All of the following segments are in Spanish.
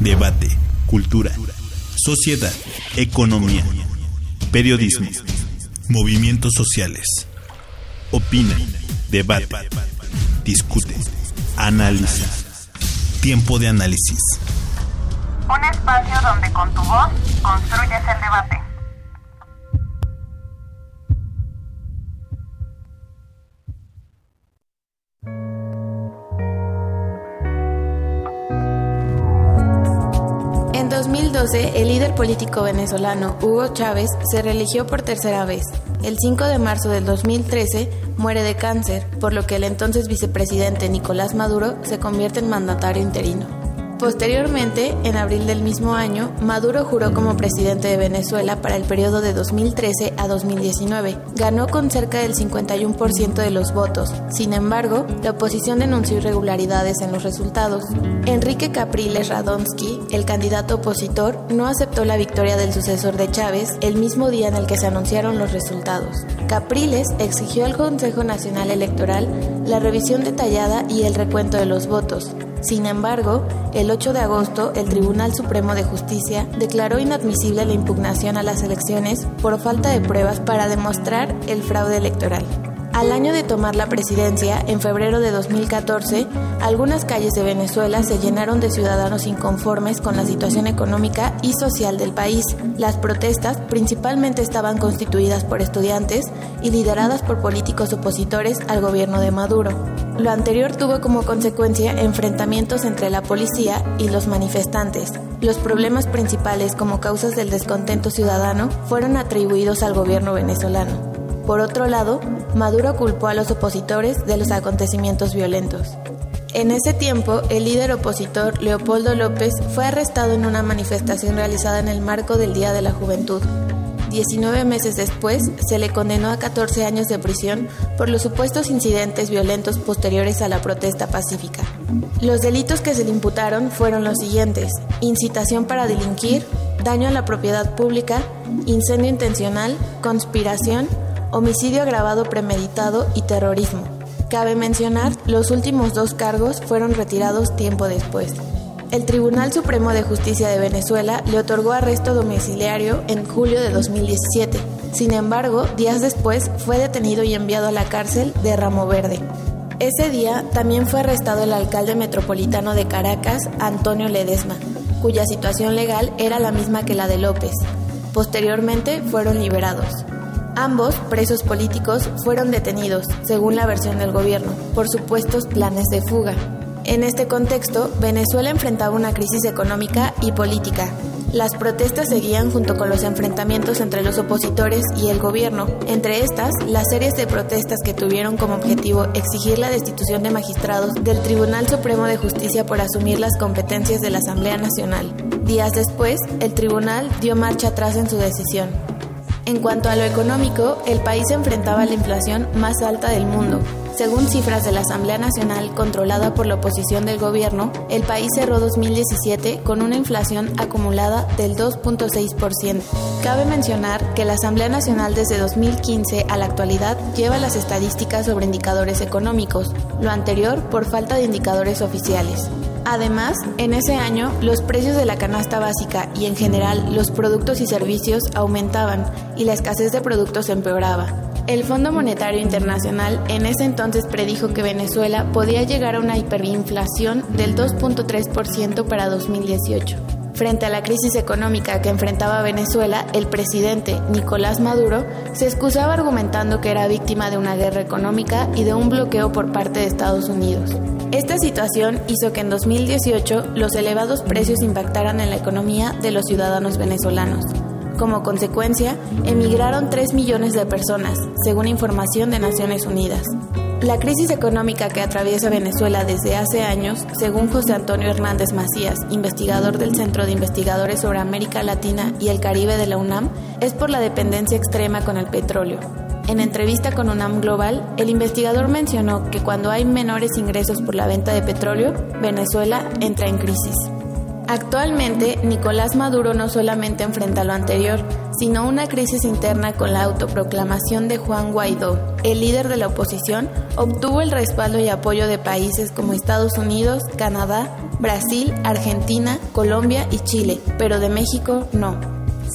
Debate. Cultura. Sociedad. Economía. Periodismo. Movimientos sociales. Opina. Debate. Discute. Analiza. Tiempo de análisis. Un espacio donde con tu voz construyes el debate. En 2012, el líder político venezolano Hugo Chávez se reeligió por tercera vez. El 5 de marzo del 2013 muere de cáncer, por lo que el entonces vicepresidente Nicolás Maduro se convierte en mandatario interino. Posteriormente, en abril del mismo año, Maduro juró como presidente de Venezuela para el periodo de 2013 a 2019. Ganó con cerca del 51% de los votos. Sin embargo, la oposición denunció irregularidades en los resultados. Enrique Capriles Radonsky, el candidato opositor, no aceptó la victoria del sucesor de Chávez el mismo día en el que se anunciaron los resultados. Capriles exigió al Consejo Nacional Electoral la revisión detallada y el recuento de los votos. Sin embargo, el 8 de agosto, el Tribunal Supremo de Justicia declaró inadmisible la impugnación a las elecciones por falta de pruebas para demostrar el fraude electoral. Al año de tomar la presidencia, en febrero de 2014, algunas calles de Venezuela se llenaron de ciudadanos inconformes con la situación económica y social del país. Las protestas principalmente estaban constituidas por estudiantes y lideradas por políticos opositores al gobierno de Maduro. Lo anterior tuvo como consecuencia enfrentamientos entre la policía y los manifestantes. Los problemas principales como causas del descontento ciudadano fueron atribuidos al gobierno venezolano. Por otro lado, Maduro culpó a los opositores de los acontecimientos violentos. En ese tiempo, el líder opositor Leopoldo López fue arrestado en una manifestación realizada en el marco del Día de la Juventud. 19 meses después, se le condenó a 14 años de prisión por los supuestos incidentes violentos posteriores a la protesta pacífica. Los delitos que se le imputaron fueron los siguientes, incitación para delinquir, daño a la propiedad pública, incendio intencional, conspiración, homicidio agravado premeditado y terrorismo. Cabe mencionar, los últimos dos cargos fueron retirados tiempo después. El Tribunal Supremo de Justicia de Venezuela le otorgó arresto domiciliario en julio de 2017. Sin embargo, días después fue detenido y enviado a la cárcel de Ramo Verde. Ese día también fue arrestado el alcalde metropolitano de Caracas, Antonio Ledesma, cuya situación legal era la misma que la de López. Posteriormente fueron liberados. Ambos, presos políticos, fueron detenidos, según la versión del gobierno, por supuestos planes de fuga. En este contexto, Venezuela enfrentaba una crisis económica y política. Las protestas seguían junto con los enfrentamientos entre los opositores y el gobierno, entre estas las series de protestas que tuvieron como objetivo exigir la destitución de magistrados del Tribunal Supremo de Justicia por asumir las competencias de la Asamblea Nacional. Días después, el tribunal dio marcha atrás en su decisión. En cuanto a lo económico, el país enfrentaba la inflación más alta del mundo. Según cifras de la Asamblea Nacional controlada por la oposición del gobierno, el país cerró 2017 con una inflación acumulada del 2.6%. Cabe mencionar que la Asamblea Nacional desde 2015 a la actualidad lleva las estadísticas sobre indicadores económicos, lo anterior por falta de indicadores oficiales. Además, en ese año los precios de la canasta básica y en general los productos y servicios aumentaban y la escasez de productos empeoraba. El Fondo Monetario Internacional en ese entonces predijo que Venezuela podía llegar a una hiperinflación del 2.3% para 2018. Frente a la crisis económica que enfrentaba Venezuela, el presidente Nicolás Maduro se excusaba argumentando que era víctima de una guerra económica y de un bloqueo por parte de Estados Unidos. Esta situación hizo que en 2018 los elevados precios impactaran en la economía de los ciudadanos venezolanos. Como consecuencia, emigraron 3 millones de personas, según información de Naciones Unidas. La crisis económica que atraviesa Venezuela desde hace años, según José Antonio Hernández Macías, investigador del Centro de Investigadores sobre América Latina y el Caribe de la UNAM, es por la dependencia extrema con el petróleo. En entrevista con UNAM Global, el investigador mencionó que cuando hay menores ingresos por la venta de petróleo, Venezuela entra en crisis. Actualmente, Nicolás Maduro no solamente enfrenta lo anterior, sino una crisis interna con la autoproclamación de Juan Guaidó. El líder de la oposición obtuvo el respaldo y apoyo de países como Estados Unidos, Canadá, Brasil, Argentina, Colombia y Chile, pero de México no.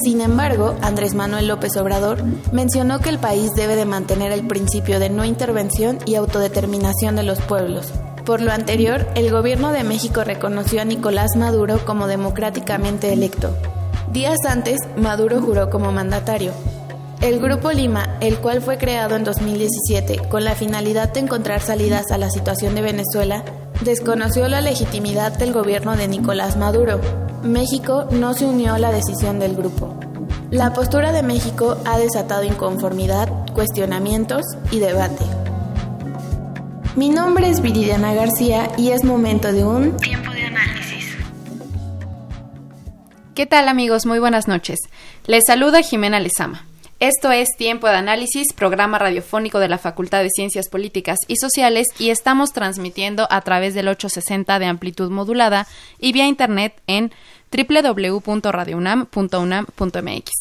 Sin embargo, Andrés Manuel López Obrador mencionó que el país debe de mantener el principio de no intervención y autodeterminación de los pueblos, por lo anterior, el gobierno de México reconoció a Nicolás Maduro como democráticamente electo. Días antes, Maduro juró como mandatario. El Grupo Lima, el cual fue creado en 2017 con la finalidad de encontrar salidas a la situación de Venezuela, desconoció la legitimidad del gobierno de Nicolás Maduro. México no se unió a la decisión del grupo. La postura de México ha desatado inconformidad, cuestionamientos y debate. Mi nombre es Viridiana García y es momento de un tiempo ¿Qué tal amigos? Muy buenas noches. Les saluda Jimena Lezama. Esto es Tiempo de Análisis, programa radiofónico de la Facultad de Ciencias Políticas y Sociales y estamos transmitiendo a través del 860 de amplitud modulada y vía internet en www.radiounam.unam.mx.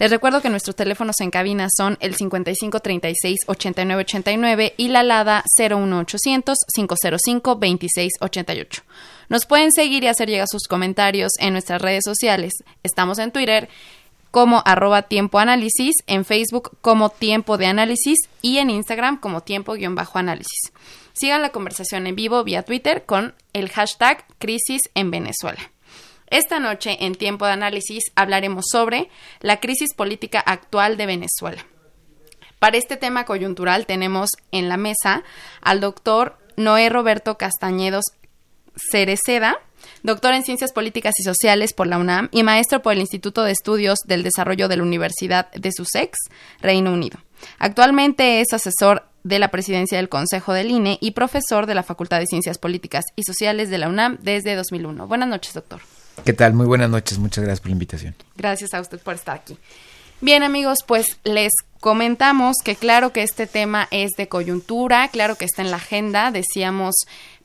Les recuerdo que nuestros teléfonos en cabina son el 5536-8989 y la LADA 01800-505-2688. Nos pueden seguir y hacer llegar sus comentarios en nuestras redes sociales. Estamos en Twitter como arroba tiempo análisis, en Facebook como tiempo de análisis y en Instagram como tiempo-análisis. Sigan la conversación en vivo vía Twitter con el hashtag crisis en Venezuela. Esta noche, en tiempo de análisis, hablaremos sobre la crisis política actual de Venezuela. Para este tema coyuntural tenemos en la mesa al doctor Noé Roberto Castañedos Cereceda, doctor en Ciencias Políticas y Sociales por la UNAM y maestro por el Instituto de Estudios del Desarrollo de la Universidad de Sussex, Reino Unido. Actualmente es asesor de la presidencia del Consejo del INE y profesor de la Facultad de Ciencias Políticas y Sociales de la UNAM desde 2001. Buenas noches, doctor. ¿Qué tal? Muy buenas noches. Muchas gracias por la invitación. Gracias a usted por estar aquí. Bien amigos, pues les comentamos que claro que este tema es de coyuntura, claro que está en la agenda, decíamos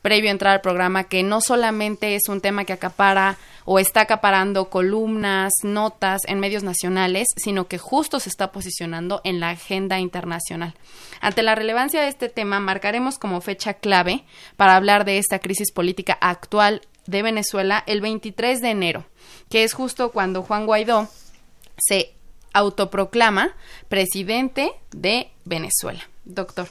previo a entrar al programa que no solamente es un tema que acapara o está acaparando columnas, notas en medios nacionales, sino que justo se está posicionando en la agenda internacional. Ante la relevancia de este tema, marcaremos como fecha clave para hablar de esta crisis política actual de Venezuela el 23 de enero, que es justo cuando Juan Guaidó se autoproclama presidente de Venezuela. Doctor.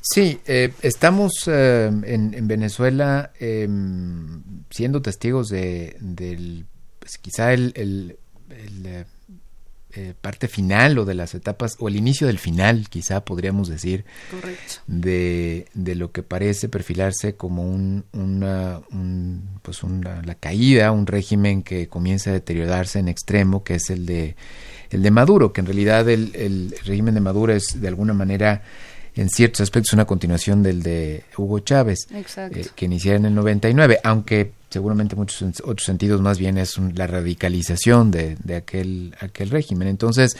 Sí, eh, estamos eh, en, Venezuela em, siendo testigos de, del, pues, quizá el, el, eh, eh, parte final o de las etapas o el inicio del final quizá podríamos decir De, de lo que parece perfilarse como un, una, pues una, la caída un régimen que comienza a deteriorarse en extremo que es el de el de Maduro que en realidad el, el régimen de Maduro es de alguna manera en ciertos aspectos una continuación del de Hugo Chávez, eh, que inició en el 99, aunque seguramente muchos otros sentidos más bien es la radicalización de, de aquel, aquel régimen. Entonces,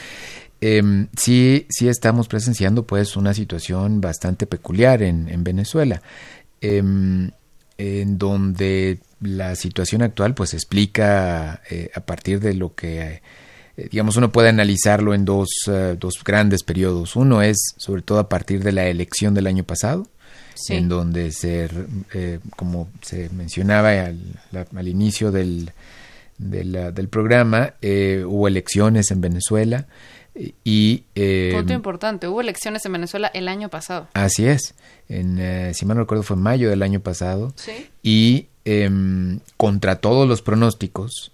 eh, sí, sí estamos presenciando pues una situación bastante peculiar en, en Venezuela, em, en donde la situación actual pues explica eh, a partir de lo que digamos, uno puede analizarlo en dos, eh, dos grandes periodos. Uno es, sobre todo, a partir de la elección del año pasado, en donde, se, eh, como se mencionaba al, al inicio del, del programa, hubo elecciones en Venezuela. Y, Punto importante, hubo elecciones en Venezuela el año pasado. Así es, en, si mal no recuerdo fue en mayo del año pasado. Y em, contra todos los pronósticos,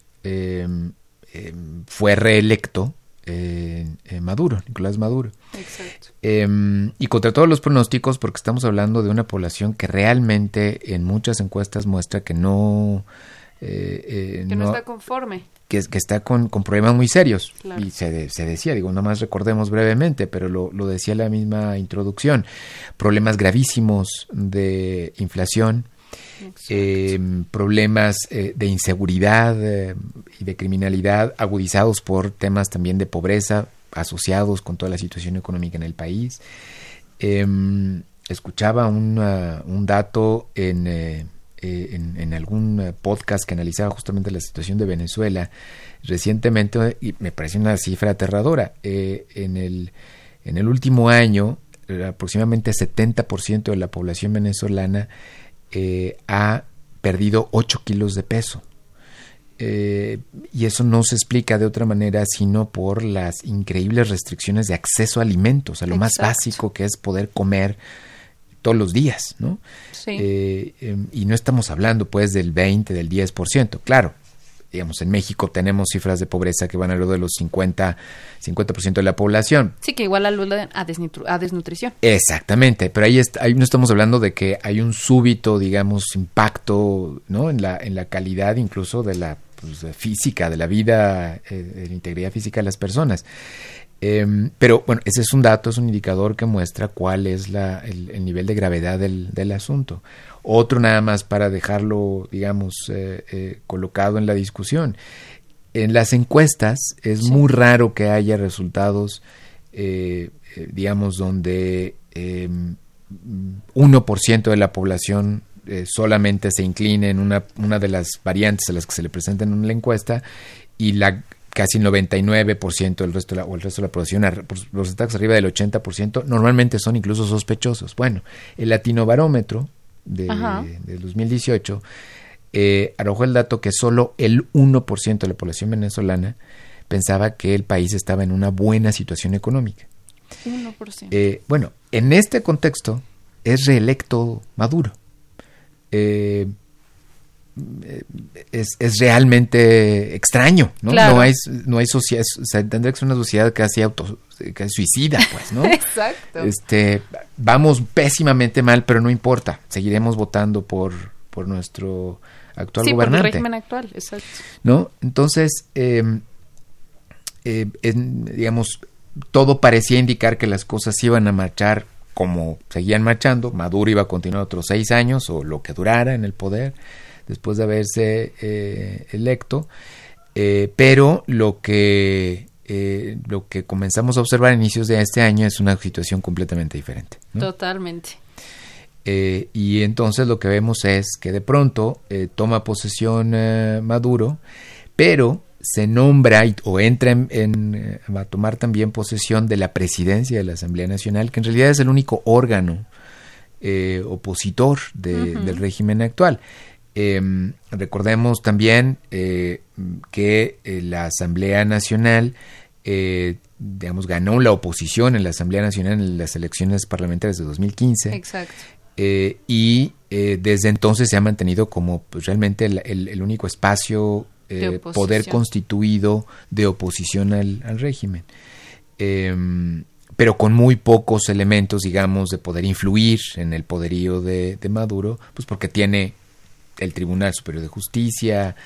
eh, fue reelecto eh, Maduro, Nicolás Maduro. Exacto. Em, y contra todos los pronósticos, porque estamos hablando de una población que realmente en muchas encuestas muestra que no, que no, está conforme. Que, que está con, con, problemas muy serios. Y se, se, decía, digo, más recordemos brevemente, pero lo, lo decía la misma introducción, problemas gravísimos de inflación, eh, problemas eh, de inseguridad eh, y de criminalidad agudizados por temas también de pobreza asociados con toda la situación económica en el país. Em, escuchaba un dato en, en, en, algún podcast que analizaba justamente la situación de Venezuela recientemente y me parece una cifra aterradora. en, el, en el último año, aproximadamente 70% de la población venezolana eh, ha perdido 8 kilos de peso. Eh, y eso no se explica de otra manera sino por las increíbles restricciones de acceso a alimentos, a lo más básico que es poder comer todos los días, ¿no? Eh, em, y no estamos hablando pues del 20, del 10%, claro, digamos, en México tenemos cifras de pobreza que van a lo de los 50, 50% de la población. Sí, que igual alude a, a desnutrición. Exactamente, pero ahí, ahí no estamos hablando de que hay un súbito, digamos, impacto, ¿no? En la, en la calidad incluso de la pues, física, de la vida, eh, de la integridad física de las personas. Em, pero bueno, ese es un dato, es un indicador que muestra cuál es la, el, nivel de gravedad del, del asunto. Otro nada más para dejarlo, digamos, eh, eh, colocado en la discusión. En las encuestas es muy raro que haya resultados, eh, digamos, donde 1% de la población solamente se incline en una, una de las variantes a las que se le presentan en la encuesta y la casi el 99% del resto de la, o el resto de la población, los ataques arriba del 80%, normalmente son incluso sospechosos. Bueno, el latino barómetro de, 2018 eh, arrojó el dato que solo el 1% de la población venezolana pensaba que el país estaba en una buena situación económica. 1%. Eh, bueno, en este contexto es reelecto Maduro. Eh, es, es, realmente extraño, ¿no? No hay, no hay sociedad, tendría que ser una sociedad casi auto, casi suicida, pues, ¿no? Exacto. Este, vamos pésimamente mal, pero no importa, seguiremos votando por, por nuestro actual gobernante. Por el régimen actual, exacto. ¿No? Entonces, em, eh, digamos, todo parecía indicar que las cosas iban a marchar como seguían marchando, Maduro iba a continuar otros seis años o lo que durara en el poder después de haberse eh, electo, eh, pero lo que, eh, lo que comenzamos a observar a inicios de este año es una situación completamente diferente. Totalmente. y entonces lo que vemos es que de pronto toma posesión Maduro, pero se nombra o entra en, a tomar también posesión de la presidencia de la Asamblea Nacional, que en realidad es el único órgano opositor del régimen actual. Eh, recordemos también eh, que eh, la Asamblea Nacional, eh, digamos, ganó la oposición en la Asamblea Nacional en las elecciones parlamentarias de 2015. Exacto. y desde entonces se ha mantenido como pues, realmente el, único espacio, poder constituido de oposición al, régimen. Em, pero con muy pocos elementos, digamos, de poder influir en el poderío de, de Maduro, pues porque tiene el Tribunal Superior de Justicia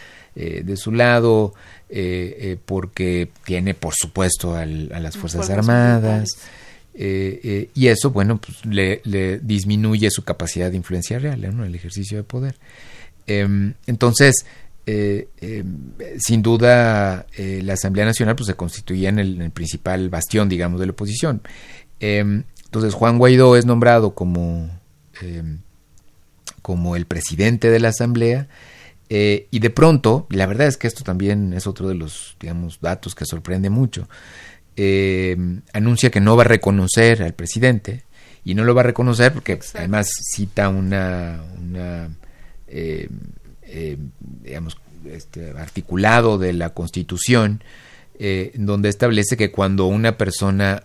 eh, de su lado, eh, eh, porque tiene, por supuesto, a las Fuerzas, Armadas. y eso, bueno, pues le, disminuye su capacidad de influencia real, el ejercicio de poder. Em, entonces, em, sin duda, la Asamblea Nacional pues, se constituía en el, principal bastión, digamos, de la oposición. Em, entonces, Juan Guaidó es nombrado como como el presidente de la Asamblea. Eh, y de pronto, la verdad es que esto también es otro de los, digamos, datos que sorprende mucho, eh, anuncia que no va a reconocer al presidente y no lo va a reconocer porque además cita una, una eh, digamos, este, articulado de la Constitución donde establece que cuando una persona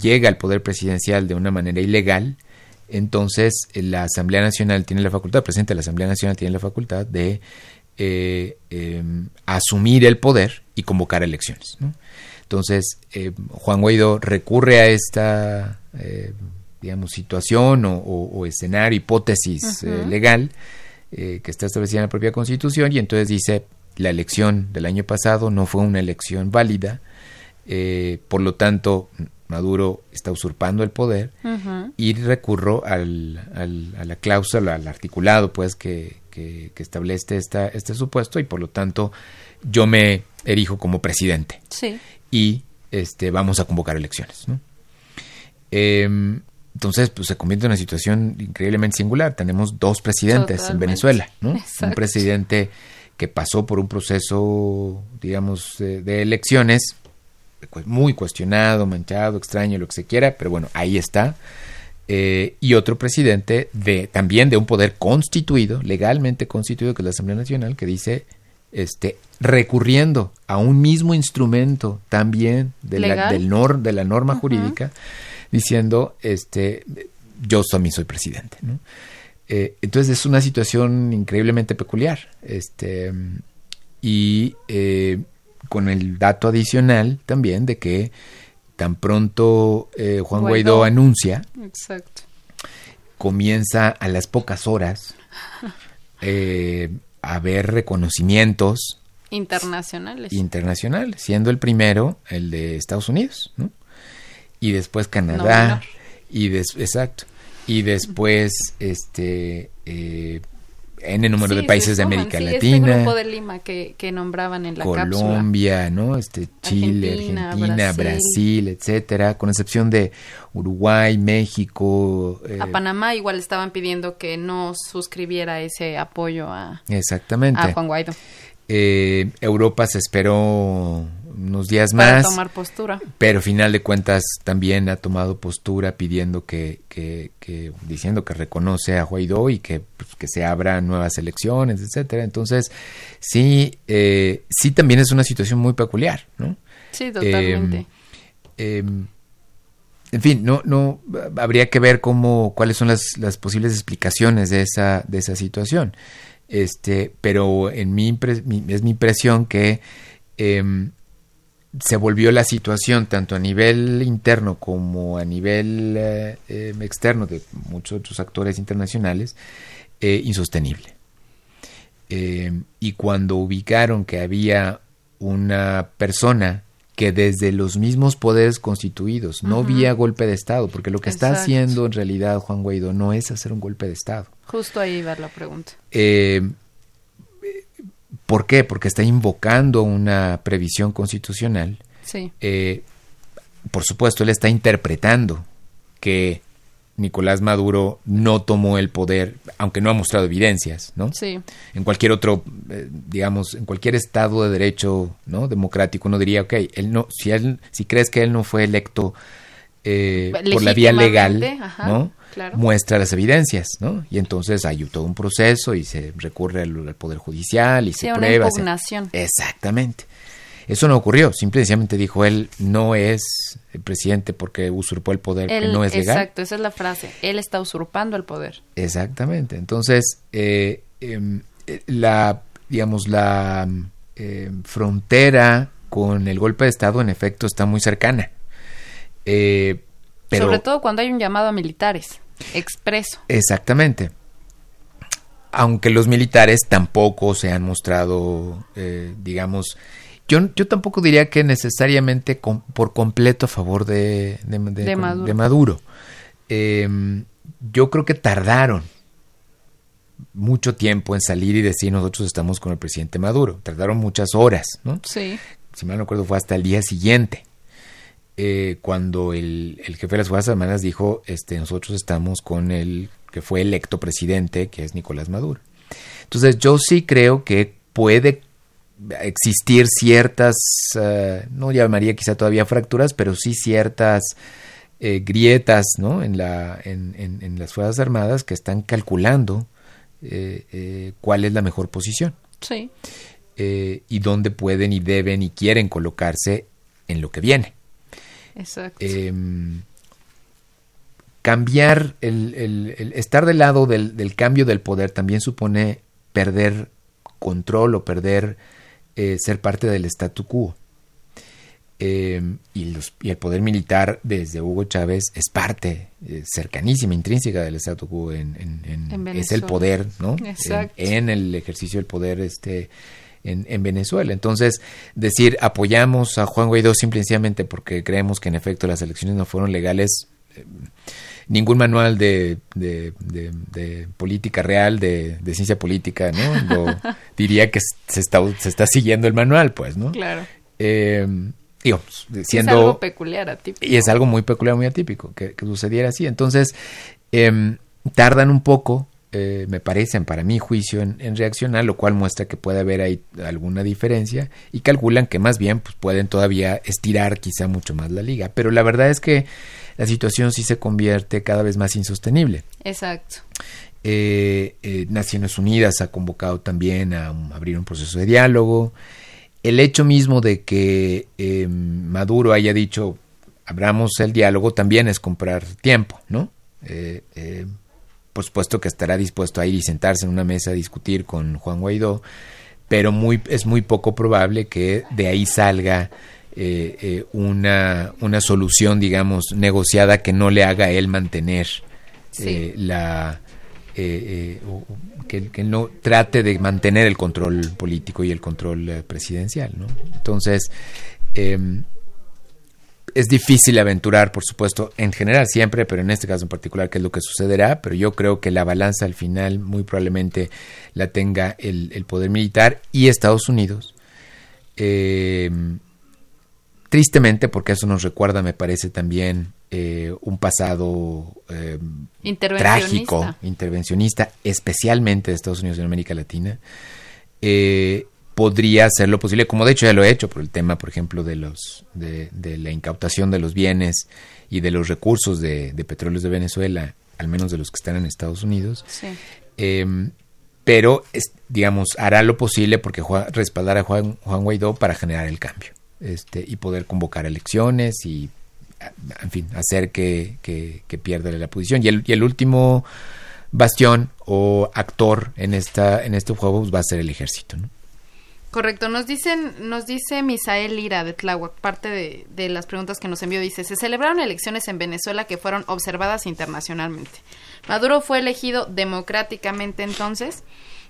llega al poder presidencial de una manera ilegal, entonces la Asamblea Nacional tiene la facultad, el presidente de la Asamblea Nacional tiene la facultad de eh, em, asumir el poder y convocar elecciones. Entonces, eh, Juan Guaidó recurre a esta, eh, digamos, situación o, escenario, hipótesis legal, eh, que está establecida en la propia Constitución y entonces dice la elección del año pasado no fue una elección válida, eh, por lo tanto Maduro está usurpando el poder y recurro al, a la cláusula, al articulado pues que, que, establece esta, este supuesto y por lo tanto yo me erijo como presidente. Sí. Y este, vamos a convocar elecciones. Em, entonces, pues se convierte en una situación increíblemente singular. Tenemos dos presidentes en Venezuela, ¿no? Un presidente que pasó por un proceso, digamos, de elecciones muy cuestionado, manchado, extraño, lo que se quiera, pero bueno, ahí está. Eh, y otro presidente de también de un poder constituido, legalmente constituido, que es la Asamblea Nacional, que dice, este, recurriendo a un mismo instrumento también de, la, del nor, de la norma jurídica, diciendo, este, yo también soy presidente. Eh, entonces es una situación increíblemente peculiar. Este, y eh, con el dato adicional también de que tan pronto eh, Juan Guaidó, anuncia, comienza a las pocas horas eh, a haber reconocimientos internacionales. Internacionales, siendo el primero el de Estados Unidos, Y después Canadá, y des exacto, y después este eh, N número de países de América Latina. Este grupo de Lima que, nombraban en la Colombia, ¿no? Este, Chile, Argentina, Brasil. etcétera, con excepción de Uruguay, México. a eh, Panamá igual estaban pidiendo que no suscribiera ese apoyo a, exactamente. a Juan Guaidó. Eh, Europa se esperó unos días Para más. tomar postura. Pero final de cuentas también ha tomado postura pidiendo que, que, que diciendo que reconoce a Guaidó y que, pues, que se abran nuevas elecciones, etcétera. Entonces, sí, eh, sí también es una situación muy peculiar, ¿no? Sí, totalmente. Em, em, en fin, no, no, habría que ver cómo, cuáles son las, las posibles explicaciones de esa, de esa situación. Este, pero en mi, es mi impresión que eh, se volvió la situación tanto a nivel interno como a nivel eh, eh, externo de muchos otros actores internacionales eh, insostenible. y cuando ubicaron que había una persona que desde los mismos poderes constituidos no había golpe de Estado, porque lo que está haciendo en realidad Juan Guaidó no es hacer un golpe de Estado. Justo ahí va la pregunta. ¿Por qué? Porque está invocando una previsión constitucional. Sí. Eh, por supuesto, él está interpretando que Nicolás Maduro no tomó el poder, aunque no ha mostrado evidencias, ¿no? Sí. En cualquier otro, eh, digamos, en cualquier estado de derecho, ¿no? Democrático, uno diría, ok, él no, si él, si crees que él no fue electo eh, por la vía legal, ¿no? Muestra las evidencias, ¿no? Y entonces hay todo un proceso y se recurre al, Poder Judicial y se prueba. Impugnación. Exactamente. Eso no ocurrió, simplemente dijo él no es el presidente porque usurpó el poder, que no es legal. Exacto, esa es la frase, él está usurpando el poder. Exactamente, entonces eh, em, eh, la, digamos, la em, frontera con el golpe de Estado en efecto está muy cercana. Eh, Sobre todo cuando hay un llamado a militares, expreso. Exactamente. Aunque los militares tampoco se han mostrado, eh, digamos, yo, yo tampoco diría que necesariamente por completo a favor de, de, Maduro. Em, yo creo que tardaron mucho tiempo en salir y decir nosotros estamos con el presidente Maduro. Tardaron muchas horas, ¿no? Sí. Si mal no recuerdo fue hasta el día siguiente. Eh, cuando el, jefe de las Fuerzas Armadas dijo, este, nosotros estamos con el que fue electo presidente, que es Nicolás Maduro. Entonces yo sí creo que puede existir ciertas, eh, no llamaría quizá todavía fracturas, pero sí ciertas eh, grietas ¿no? en, la, en, en, las Fuerzas Armadas que están calculando cuál es la mejor posición. Sí. y dónde pueden y deben y quieren colocarse en lo que viene. Exacto. Em, cambiar, el, estar del lado del, cambio del poder también supone perder control o perder eh, ser parte del statu quo. eh, y, los, y, el poder militar desde Hugo Chávez es parte eh, cercanísima, intrínseca del statu quo en, es el poder, ¿no? En, el ejercicio del poder este en, Venezuela. Entonces, decir apoyamos a Juan Guaidó simplemente porque creemos que en efecto las elecciones no fueron legales. Eh, ningún manual de, de, política real, de, ciencia política, ¿no? diría que se está, se está siguiendo el manual, pues, ¿no? Claro. Eh, siendo... Es algo peculiar, atípico. Y es algo muy peculiar, muy atípico, que, sucediera así. Entonces, em, tardan un poco, eh, me parecen, para mi juicio, en, reaccionar, lo cual muestra que puede haber ahí alguna diferencia y calculan que más bien pues, pueden todavía estirar quizá mucho más la liga. Pero la verdad es que la situación sí se convierte cada vez más insostenible. Exacto. Eh, eh, Naciones Unidas ha convocado también a abrir un proceso de diálogo el hecho mismo de que em, Maduro haya dicho abramos el diálogo también es comprar tiempo, ¿no? Eh, eh, por supuesto que estará dispuesto a ir y sentarse en una mesa a discutir con Juan Guaidó, pero muy, es muy poco probable que de ahí salga eh, una, una, solución, digamos, negociada que no le haga a él mantener la, eh, que, que, no trate de mantener el control político y el control eh, presidencial. ¿no? Entonces, em, es difícil aventurar, por supuesto, en general siempre, pero en este caso en particular, qué es lo que sucederá, pero yo creo que la balanza al final muy probablemente la tenga el, el poder militar y Estados Unidos. Eh, tristemente, porque eso nos recuerda, me parece también, eh, un pasado eh, trágico, intervencionista, especialmente de Estados Unidos y América Latina, eh, podría hacer lo posible, como de hecho ya lo he hecho, por el tema, por ejemplo, de los de, la incautación de los bienes y de los recursos de, de, petróleos de Venezuela, al menos de los que están en Estados Unidos. Em, pero, digamos, hará lo posible porque respaldará a Juan, Juan Guaidó para generar el cambio este, y poder convocar elecciones y en fin, hacer que, que, pierda la posición. Y el, y el, último bastión o actor en esta en este juego pues, va a ser el ejército, ¿no? Correcto, nos dicen, nos dice Misael Lira de Tláhuac, parte de, las preguntas que nos envió, dice, se celebraron elecciones en Venezuela que fueron observadas internacionalmente. Maduro fue elegido democráticamente entonces.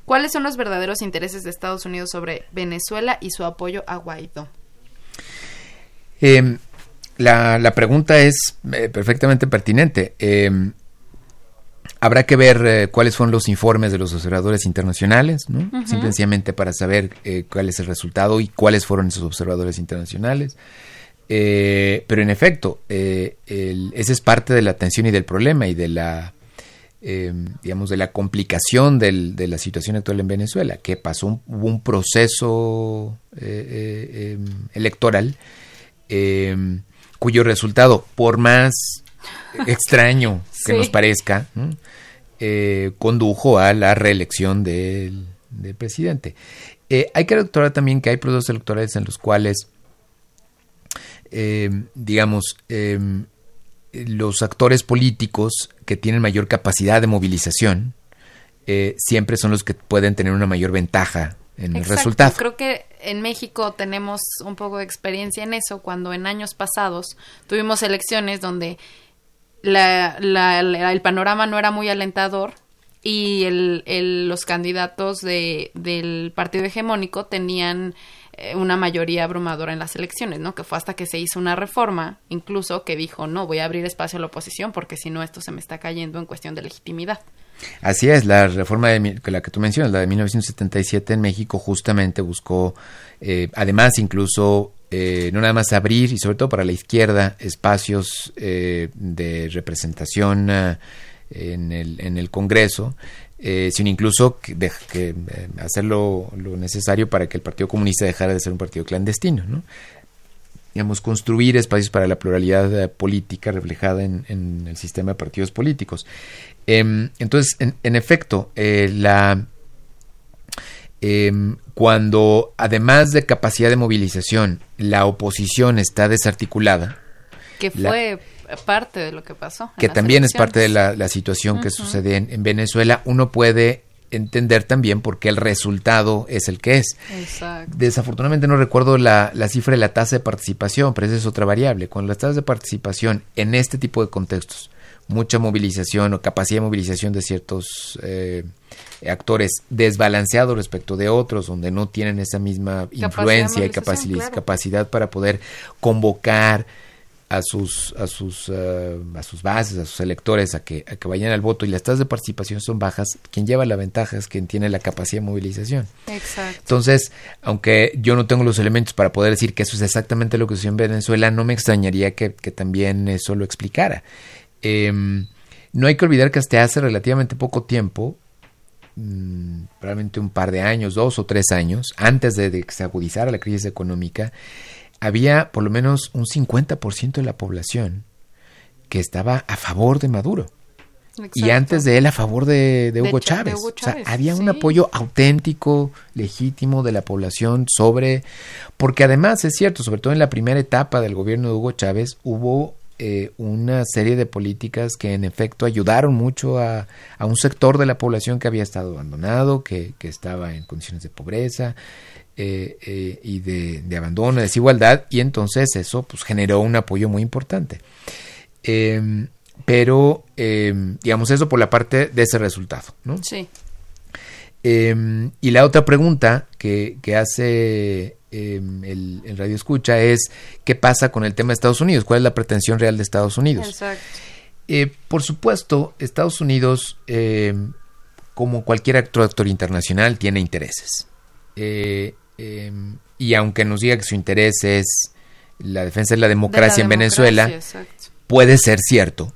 ¿Cuáles son los verdaderos intereses de Estados Unidos sobre Venezuela y su apoyo a Guaidó? Eh, la, la pregunta es eh, perfectamente pertinente. Em, habrá que ver eh, cuáles son los informes de los observadores internacionales, ¿no? Simplemente para saber eh, cuál es el resultado y cuáles fueron esos observadores internacionales. pero en efecto, ese es parte de la tensión y del problema y de la, em, digamos, de la complicación del, de la situación actual en Venezuela, que pasó un, hubo un proceso em, electoral cuyo resultado, por más extraño que nos parezca, eh, condujo a la reelección del, presidente. Eh, hay que recordar también que hay procesos electorales en los cuales, eh, digamos, los actores políticos que tienen mayor capacidad de movilización siempre son los que pueden tener una mayor ventaja en el resultado. Creo que en México tenemos un poco de experiencia en eso, cuando en años pasados tuvimos elecciones donde la, el panorama no era muy alentador y el, los candidatos de, del partido hegemónico tenían eh, una mayoría abrumadora en las elecciones, ¿no? Que fue hasta que se hizo una reforma, incluso que dijo, no, voy a abrir espacio a la oposición porque si no esto se me está cayendo en cuestión de legitimidad. Así es, la reforma de la que tú mencionas, la de 1977 en México, justamente buscó, eh, además incluso eh, no nada más abrir y sobre todo para la izquierda espacios eh, de representación en, el, en el Congreso, sino incluso que, que hacer lo, necesario para que el Partido Comunista dejara de ser un partido clandestino, ¿no? digamos, construir espacios para la pluralidad política reflejada en, el sistema de partidos políticos. Em, entonces, en, efecto, eh, la, em, cuando además de capacidad de movilización, la oposición está desarticulada. Que fue parte de lo que pasó. Que también es parte de la, situación que sucede en, Venezuela. Uno puede entender también por qué el resultado es el que es. Exacto. Desafortunadamente no recuerdo la, la, cifra de la tasa de participación, pero esa es otra variable. Con las tasas de participación en este tipo de contextos, mucha movilización o capacidad de movilización de ciertos eh, actores desbalanceados respecto de otros, donde no tienen esa misma influencia y capacidad, claro. capacidad para poder convocar a sus a sus uh, a sus bases, a sus electores a que a que vayan al voto y las tasas de participación son bajas, quien lleva la ventaja es quien tiene la capacidad de movilización. Exacto. Entonces, aunque yo no tengo los elementos para poder decir que eso es exactamente lo que sucedió en Venezuela, no me extrañaría que, que también eso lo explicara. Eh, no hay que olvidar que hasta hace relativamente poco tiempo, mmm, probablemente un par de años, dos o tres años, antes de, de que se agudizara la crisis económica, había por lo menos un 50% de la población que estaba a favor de Maduro. Exacto. Y antes de él a favor de, de, Hugo, de Chávez. de Hugo, Chávez. O sea, había sí. un apoyo auténtico, legítimo de la población sobre... Porque además es cierto, sobre todo en la primera etapa del gobierno de Hugo Chávez, hubo eh, una serie de políticas que en efecto ayudaron mucho a, a, un sector de la población que había estado abandonado, que, que estaba en condiciones de pobreza, eh, eh, y de, de, abandono, desigualdad, y entonces eso pues, generó un apoyo muy importante. Eh, pero, digamos, eso por la parte de ese resultado, ¿no? Sí. y la otra pregunta que, que hace el, el, radio escucha es ¿qué pasa con el tema de Estados Unidos? ¿Cuál es la pretensión real de Estados Unidos? Exacto. por supuesto, Estados Unidos, como cualquier actor, actor internacional, tiene intereses. Eh, eh, y aunque nos diga que su interés es la defensa de la democracia, de la en democracia, Venezuela, exacto. puede ser cierto,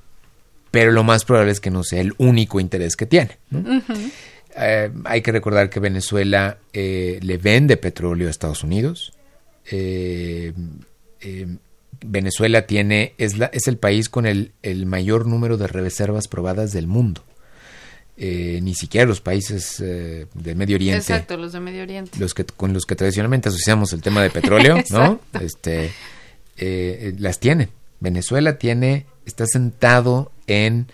pero lo más probable es que no sea el único interés que tiene. ¿no? Uh -huh. Eh, hay que recordar que Venezuela eh, le vende petróleo a Estados Unidos. Eh, Venezuela tiene es, la, es el país con el, el mayor número de reservas probadas del mundo ni siquiera los países del Medio Oriente. Exacto, los de Medio Oriente. Los que, con los que tradicionalmente asociamos el tema de petróleo, ¿no? Este, las tiene. Venezuela tiene, está sentado en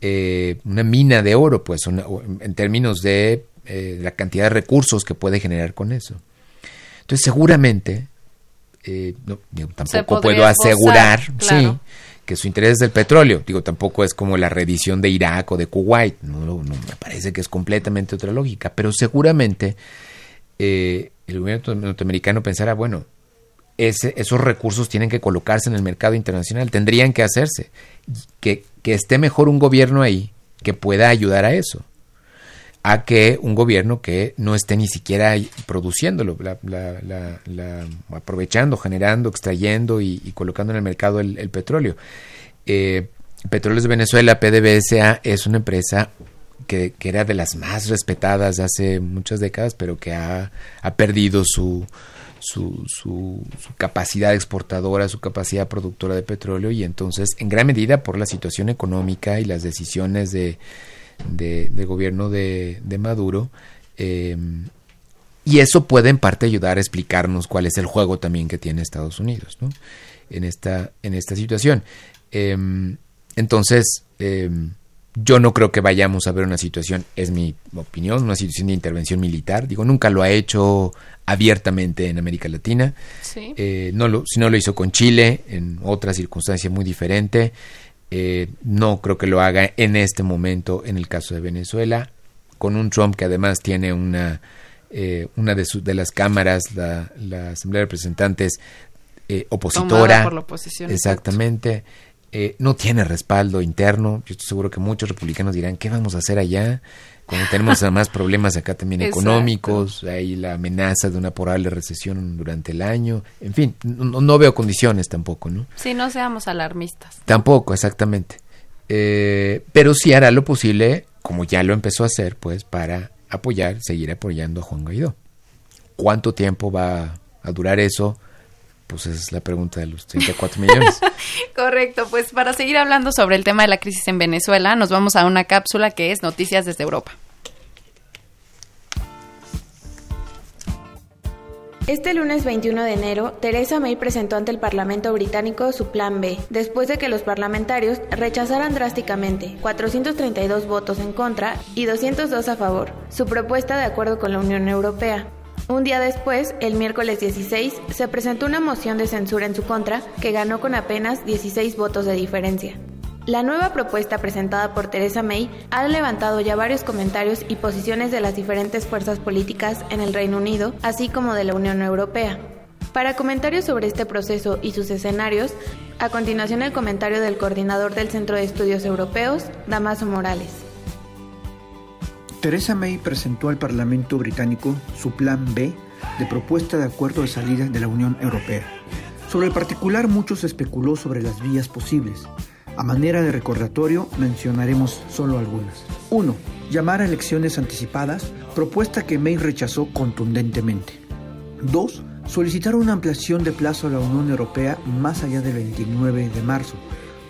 eh, una mina de oro, pues, una, en términos de eh, la cantidad de recursos que puede generar con eso. Entonces, seguramente, no, tampoco puedo asegurar, claro. sí que su interés es el petróleo. Digo, tampoco es como la revisión de Irak o de Kuwait. No, no, no me parece que es completamente otra lógica. Pero seguramente eh, el gobierno norteamericano pensará, bueno, ese, esos recursos tienen que colocarse en el mercado internacional, tendrían que hacerse. Que, que esté mejor un gobierno ahí que pueda ayudar a eso a que un gobierno que no esté ni siquiera produciéndolo, la, aprovechando, generando, extrayendo y, colocando en el mercado el, el petróleo. Eh, Petróleos de Venezuela, PDVSA, es una empresa que, que, era de las más respetadas hace muchas décadas, pero que ha perdido su, su, su, capacidad exportadora, su capacidad productora de petróleo y entonces, en gran medida, por la situación económica y las decisiones de de, de gobierno de, Maduro. Eh, y eso puede en parte ayudar a explicarnos cuál es el juego también que tiene Estados Unidos en, esta, en esta situación. Eh, entonces, eh, yo no creo que vayamos a ver una situación, es mi opinión, una situación de intervención militar. Digo, nunca lo ha hecho abiertamente en América Latina. Sí. Eh, no lo, si no lo hizo con Chile, en otra circunstancia muy diferente. Eh, no creo que lo haga en este momento en el caso de Venezuela, con un Trump que además tiene una, eh, una de, su, de, las cámaras, la, la, Asamblea de Representantes, eh, opositora. Por la oposición, exactamente. No tiene respaldo interno. Yo estoy seguro que muchos republicanos dirán, ¿qué vamos a hacer allá? Cuando tenemos además problemas acá también económicos, hay la amenaza de una probable recesión durante el año, en fin, no, no, veo condiciones tampoco, ¿no? Sí, no seamos alarmistas. Tampoco, exactamente. Eh, pero sí hará lo posible, como ya lo empezó a hacer, pues, para apoyar, seguir apoyando a Juan Guaidó. ¿Cuánto tiempo va a durar eso? Pues esa es la pregunta de los 34 millones. Correcto, pues para seguir hablando sobre el tema de la crisis en Venezuela, nos vamos a una cápsula que es Noticias desde Europa. Este lunes 21 de enero, Theresa May presentó ante el Parlamento británico su Plan B, después de que los parlamentarios rechazaran drásticamente 432 votos en contra y 202 a favor su propuesta de acuerdo con la Unión Europea. Un día después, el miércoles 16, se presentó una moción de censura en su contra que ganó con apenas 16 votos de diferencia. La nueva propuesta presentada por Theresa May ha levantado ya varios comentarios y posiciones de las diferentes fuerzas políticas en el Reino Unido, así como de la Unión Europea. Para comentarios sobre este proceso y sus escenarios, a continuación el comentario del coordinador del Centro de Estudios Europeos, Damaso Morales. Theresa May presentó al Parlamento británico su Plan B de propuesta de acuerdo de salida de la Unión Europea. Sobre el particular mucho se especuló sobre las vías posibles. A manera de recordatorio mencionaremos solo algunas. 1. Llamar a elecciones anticipadas, propuesta que May rechazó contundentemente. 2. Solicitar una ampliación de plazo a la Unión Europea más allá del 29 de marzo,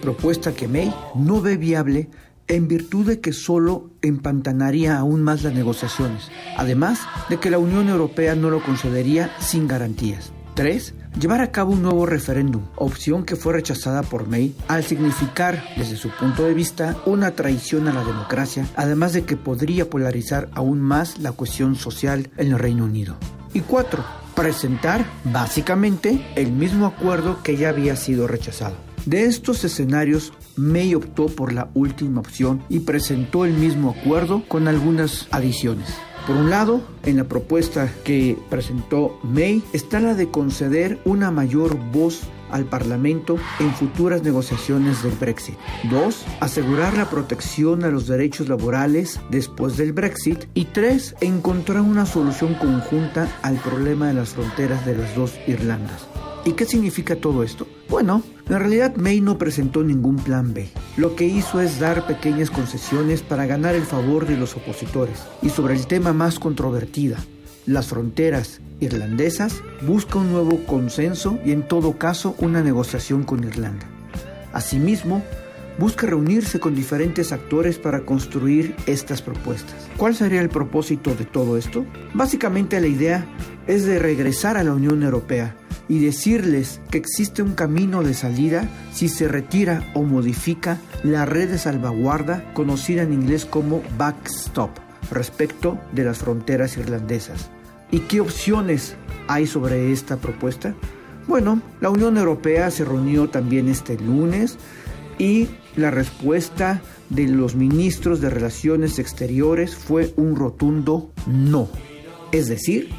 propuesta que May no ve viable en virtud de que solo empantanaría aún más las negociaciones, además de que la Unión Europea no lo concedería sin garantías. 3. Llevar a cabo un nuevo referéndum, opción que fue rechazada por May al significar, desde su punto de vista, una traición a la democracia, además de que podría polarizar aún más la cuestión social en el Reino Unido. Y 4. Presentar, básicamente, el mismo acuerdo que ya había sido rechazado. De estos escenarios, May optó por la última opción y presentó el mismo acuerdo con algunas adiciones. Por un lado, en la propuesta que presentó May está la de conceder una mayor voz al Parlamento en futuras negociaciones del Brexit. Dos, asegurar la protección a los derechos laborales después del Brexit. Y tres, encontrar una solución conjunta al problema de las fronteras de las dos Irlandas. ¿Y qué significa todo esto? Bueno, en realidad May no presentó ningún plan B. Lo que hizo es dar pequeñas concesiones para ganar el favor de los opositores. Y sobre el tema más controvertida, las fronteras irlandesas, busca un nuevo consenso y en todo caso una negociación con Irlanda. Asimismo, busca reunirse con diferentes actores para construir estas propuestas. ¿Cuál sería el propósito de todo esto? Básicamente la idea es de regresar a la Unión Europea y decirles que existe un camino de salida si se retira o modifica la red de salvaguarda conocida en inglés como backstop respecto de las fronteras irlandesas. ¿Y qué opciones hay sobre esta propuesta? Bueno, la Unión Europea se reunió también este lunes y la respuesta de los ministros de Relaciones Exteriores fue un rotundo no. Es decir,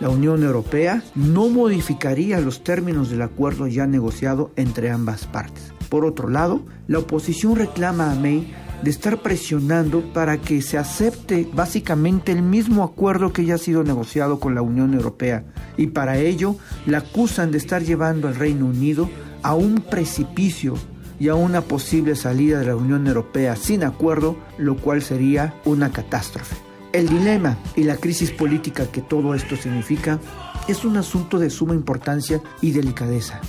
la Unión Europea no modificaría los términos del acuerdo ya negociado entre ambas partes. Por otro lado, la oposición reclama a May de estar presionando para que se acepte básicamente el mismo acuerdo que ya ha sido negociado con la Unión Europea y para ello la acusan de estar llevando al Reino Unido a un precipicio y a una posible salida de la Unión Europea sin acuerdo, lo cual sería una catástrofe. El dilema y la crisis política que todo esto significa es un asunto de suma importancia y delicadeza.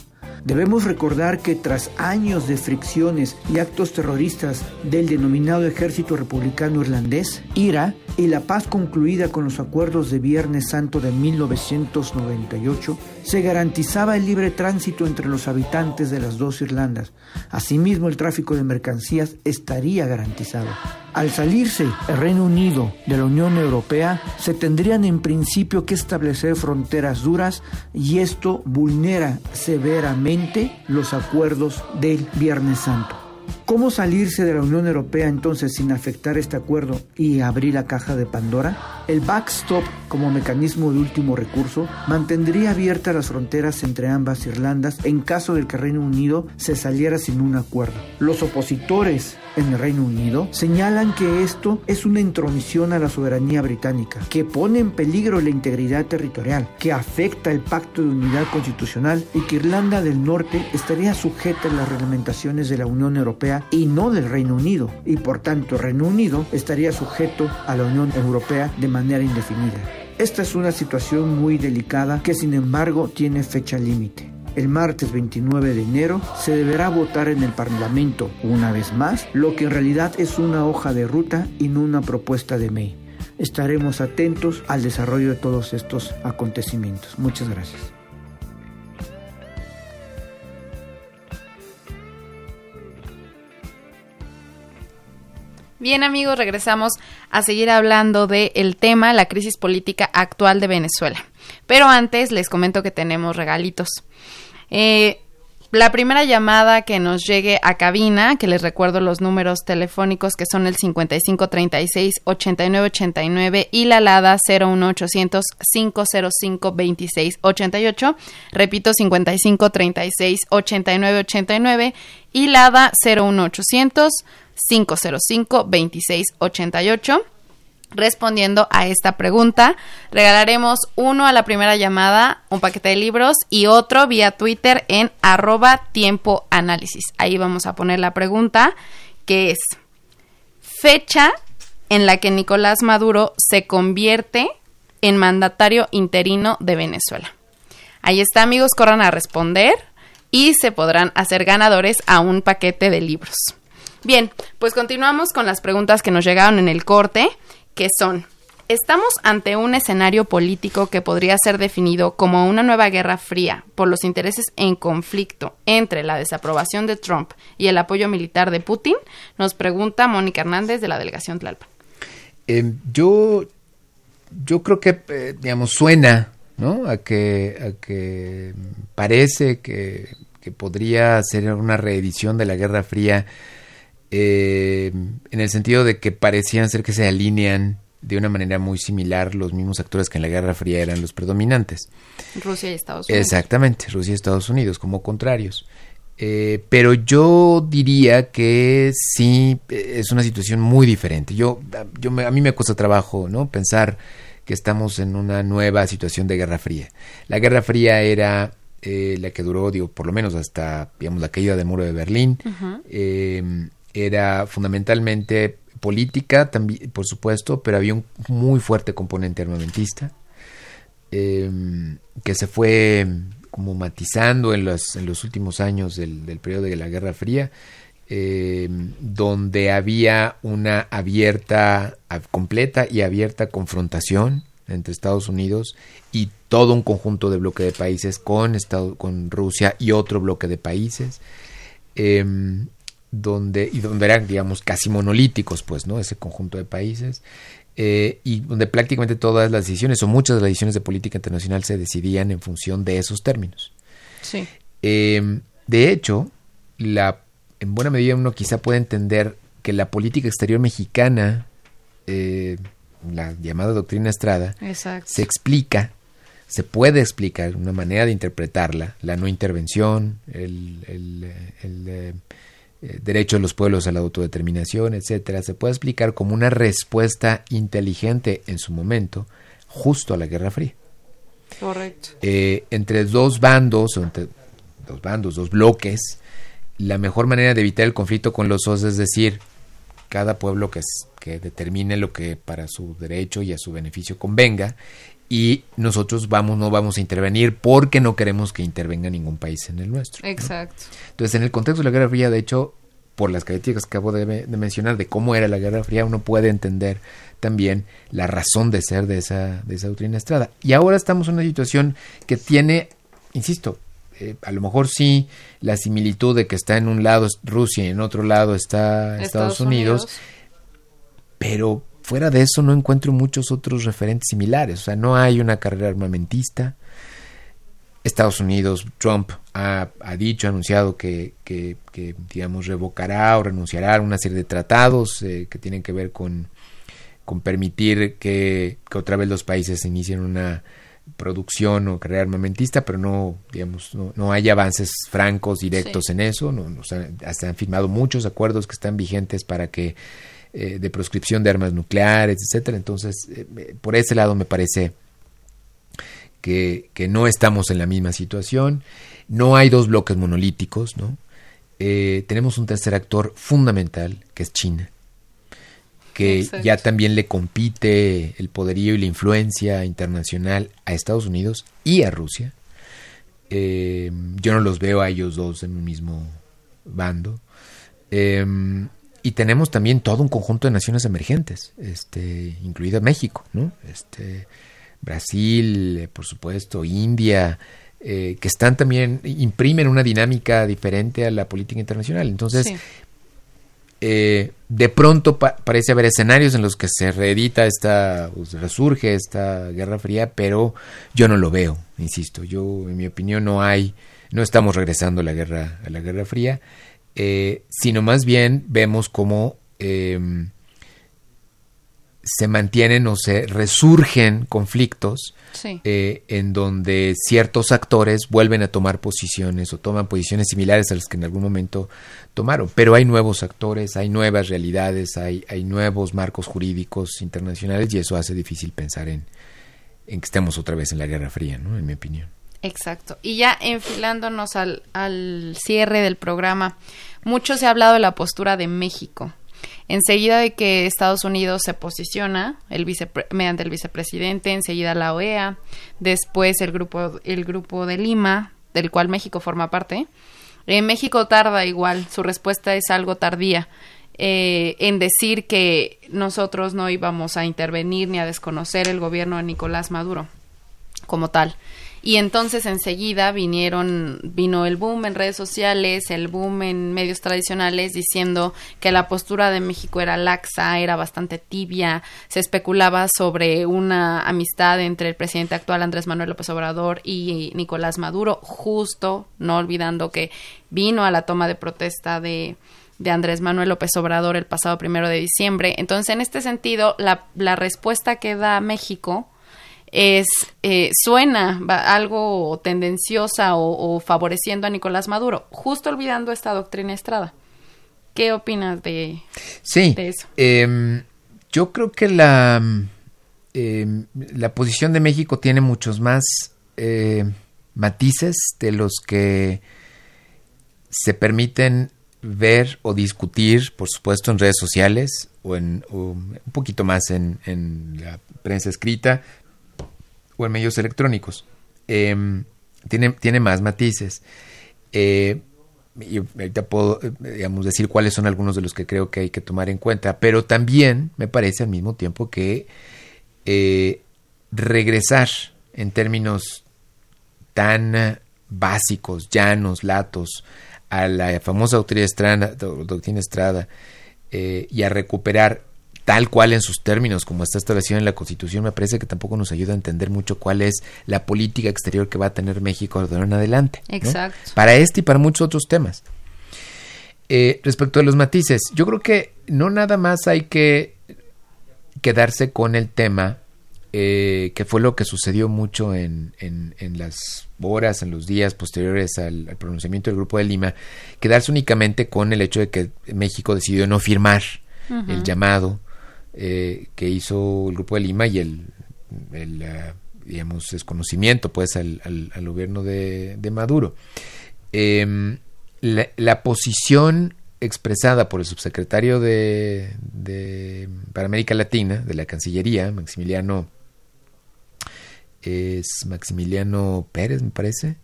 Debemos recordar que tras años de fricciones y actos terroristas del denominado Ejército Republicano Irlandés, IRA, y la paz concluida con los acuerdos de Viernes Santo de 1998, se garantizaba el libre tránsito entre los habitantes de las dos Irlandas. Asimismo, el tráfico de mercancías estaría garantizado. Al salirse el Reino Unido de la Unión Europea, se tendrían en principio que establecer fronteras duras y esto vulnera severamente los acuerdos del Viernes Santo. ¿Cómo salirse de la Unión Europea entonces sin afectar este acuerdo y abrir la caja de Pandora? El backstop como mecanismo de último recurso mantendría abiertas las fronteras entre ambas Irlandas en caso de que el Reino Unido se saliera sin un acuerdo. Los opositores en el Reino Unido señalan que esto es una intromisión a la soberanía británica, que pone en peligro la integridad territorial, que afecta el pacto de unidad constitucional y que Irlanda del Norte estaría sujeta a las reglamentaciones de la Unión Europea y no del Reino Unido, y por tanto Reino Unido estaría sujeto a la Unión Europea de manera indefinida. Esta es una situación muy delicada que sin embargo tiene fecha límite. El martes 29 de enero se deberá votar en el Parlamento una vez más lo que en realidad es una hoja de ruta y no una propuesta de May. estaremos atentos al desarrollo de todos estos acontecimientos. Muchas gracias. Bien amigos, regresamos a seguir hablando del tema, la crisis política actual de Venezuela. Pero antes les comento que tenemos regalitos. Eh, la primera llamada que nos llegue a cabina, que les recuerdo los números telefónicos que son el 5536-8989 y la LADA 01800-505-2688. Repito, 5536-8989 y LADA 01800 505-2688. Respondiendo a esta pregunta, regalaremos uno a la primera llamada, un paquete de libros y otro vía Twitter en arroba tiempo análisis. Ahí vamos a poner la pregunta que es fecha en la que Nicolás Maduro se convierte en mandatario interino de Venezuela. Ahí está amigos, corran a responder y se podrán hacer ganadores a un paquete de libros. Bien, pues continuamos con las preguntas que nos llegaron en el corte, que son, ¿estamos ante un escenario político que podría ser definido como una nueva guerra fría por los intereses en conflicto entre la desaprobación de Trump y el apoyo militar de Putin? Nos pregunta Mónica Hernández de la delegación Tlalpan. Eh, yo, yo creo que, eh, digamos, suena, ¿no? A que, a que parece que, que podría ser una reedición de la Guerra Fría eh, en el sentido de que parecían ser que se alinean de una manera muy similar los mismos actores que en la Guerra Fría eran los predominantes. Rusia y Estados Unidos. Exactamente, Rusia y Estados Unidos como contrarios. Eh, pero yo diría que sí es una situación muy diferente. Yo, yo a mí me cuesta trabajo, ¿no? Pensar que estamos en una nueva situación de Guerra Fría. La Guerra Fría era eh, la que duró, digo, por lo menos hasta, digamos, la caída del muro de Berlín era fundamentalmente política, también, por supuesto, pero había un muy fuerte componente armamentista em, que se fue como matizando en los, en los últimos años del, del periodo de la Guerra Fría, em, donde había una abierta, completa y abierta confrontación entre Estados Unidos y todo un conjunto de bloque de países con, Estado, con Rusia y otro bloque de países. Em, donde, y donde eran, digamos, casi monolíticos, pues, ¿no? Ese conjunto de países, eh, y donde prácticamente todas las decisiones o muchas de las decisiones de política internacional se decidían en función de esos términos. Sí. Em, de hecho, la, en buena medida uno quizá puede entender que la política exterior mexicana, eh, la llamada doctrina Estrada, se explica se puede explicar una manera de interpretarla, la no intervención, el, el, el, eh, derecho de los pueblos a la autodeterminación, etcétera, se puede explicar como una respuesta inteligente en su momento justo a la Guerra Fría. Correcto. Eh, entre dos bandos, o entre dos bandos, dos bloques, la mejor manera de evitar el conflicto con los dos es decir, cada pueblo que, que determine lo que para su derecho y a su beneficio convenga y nosotros vamos no vamos a intervenir porque no queremos que intervenga ningún país en el nuestro. Exacto. Entonces, en el contexto de la Guerra Fría, de hecho, por las características que acabo de, mencionar de cómo era la Guerra Fría, uno puede entender también la razón de ser de esa, de esa doctrina estrada. Y ahora estamos en una situación que tiene, insisto, eh, a lo mejor sí la similitud de que está en un lado Rusia y en otro lado está Estados, Unidos, pero fuera de eso no encuentro muchos otros referentes similares. O sea, no hay una carrera armamentista. Estados Unidos, Trump ha, dicho, ha anunciado que, que, digamos, revocará o renunciará a una serie de tratados eh, que tienen que ver con, con permitir que, otra vez los países inicien una producción o carrera armamentista, pero no, digamos, no, hay avances francos, directos en eso. No, hasta han firmado muchos acuerdos que están vigentes para que eh, de proscripción de armas nucleares, etcétera. Entonces, eh, por ese lado me parece que, no estamos en la misma situación. No hay dos bloques monolíticos, ¿no? Eh, tenemos un tercer actor fundamental, que es China, que ya también le compite el poderío y la influencia internacional a Estados Unidos y a Rusia. yo no los veo a ellos dos en un mismo bando. Y tenemos también todo un conjunto de naciones emergentes, este, incluida México, ¿no? Este, Brasil, eh, por supuesto, India, eh, que están también, imprimen una dinámica diferente a la política internacional. Entonces, eh, de pronto parece haber escenarios en los que se reedita esta, pues, resurge esta Guerra Fría, pero yo no lo veo, insisto. Yo, en mi opinión, no hay, no estamos regresando a la Guerra, a la Guerra Fría, eh, sino más bien vemos cómo em, se mantienen o se resurgen conflictos eh, en donde ciertos actores vuelven a tomar posiciones o toman posiciones similares a las que en algún momento tomaron. Pero hay nuevos actores, hay nuevas realidades, hay, hay nuevos marcos jurídicos internacionales y eso hace difícil pensar en, en que estemos otra vez en la Guerra Fría, ¿no? en mi opinión. Exacto. Y ya enfilándonos al, al cierre del programa, mucho se ha hablado de la postura de México enseguida de que Estados Unidos se posiciona el mediante el vicepresidente, enseguida la OEA, después el grupo, el grupo de Lima, del cual México forma parte. Eh, México tarda igual, su respuesta es algo tardía. Eh, en decir que nosotros no íbamos a intervenir ni a desconocer el gobierno de Nicolás Maduro como tal. Y entonces enseguida vinieron, vino el boom en redes sociales, el boom en medios tradicionales diciendo que la postura de México era laxa, era bastante tibia, se especulaba sobre una amistad entre el presidente actual Andrés Manuel López Obrador y Nicolás Maduro, justo, no olvidando que vino a la toma de protesta de, de Andrés Manuel López Obrador el pasado primero de diciembre. Entonces, en este sentido, la, la respuesta que da México es eh, suena algo tendenciosa o, favoreciendo a Nicolás Maduro, justo olvidando esta doctrina Estrada. ¿Qué opinas de, sí, eso? Em, yo creo que la, em, la posición de México tiene muchos más eh, matices de los que se permiten ver o discutir, por supuesto, en redes sociales o, en, un poquito más en, en la prensa escrita, en medios electrónicos. Em, tiene, tiene más matices. Eh, y ahorita puedo, eh, digamos, decir cuáles son algunos de los que creo que hay que tomar en cuenta, pero también me parece al mismo tiempo que eh, regresar en términos tan básicos, llanos, latos, a la famosa doctrina Estrada, doctrina Estrada y a recuperar tal cual en sus términos, como está establecido en la Constitución, me parece que tampoco nos ayuda a entender mucho cuál es la política exterior que va a tener México de ahora en adelante. Exacto. Para este y para muchos otros temas. Eh, respecto a los matices, yo creo que no nada más hay que quedarse con el tema, eh, que fue lo que sucedió mucho en, en, las horas, en los días posteriores al, al, pronunciamiento del Grupo de Lima, quedarse únicamente con el hecho de que México decidió no firmar el llamado eh, que hizo el Grupo de Lima y el, eh, digamos, desconocimiento pues al, al, gobierno de, Maduro. Em, la, posición expresada por el subsecretario de, de, para América Latina de la Cancillería, Maximiliano es Maximiliano Pérez, me parece.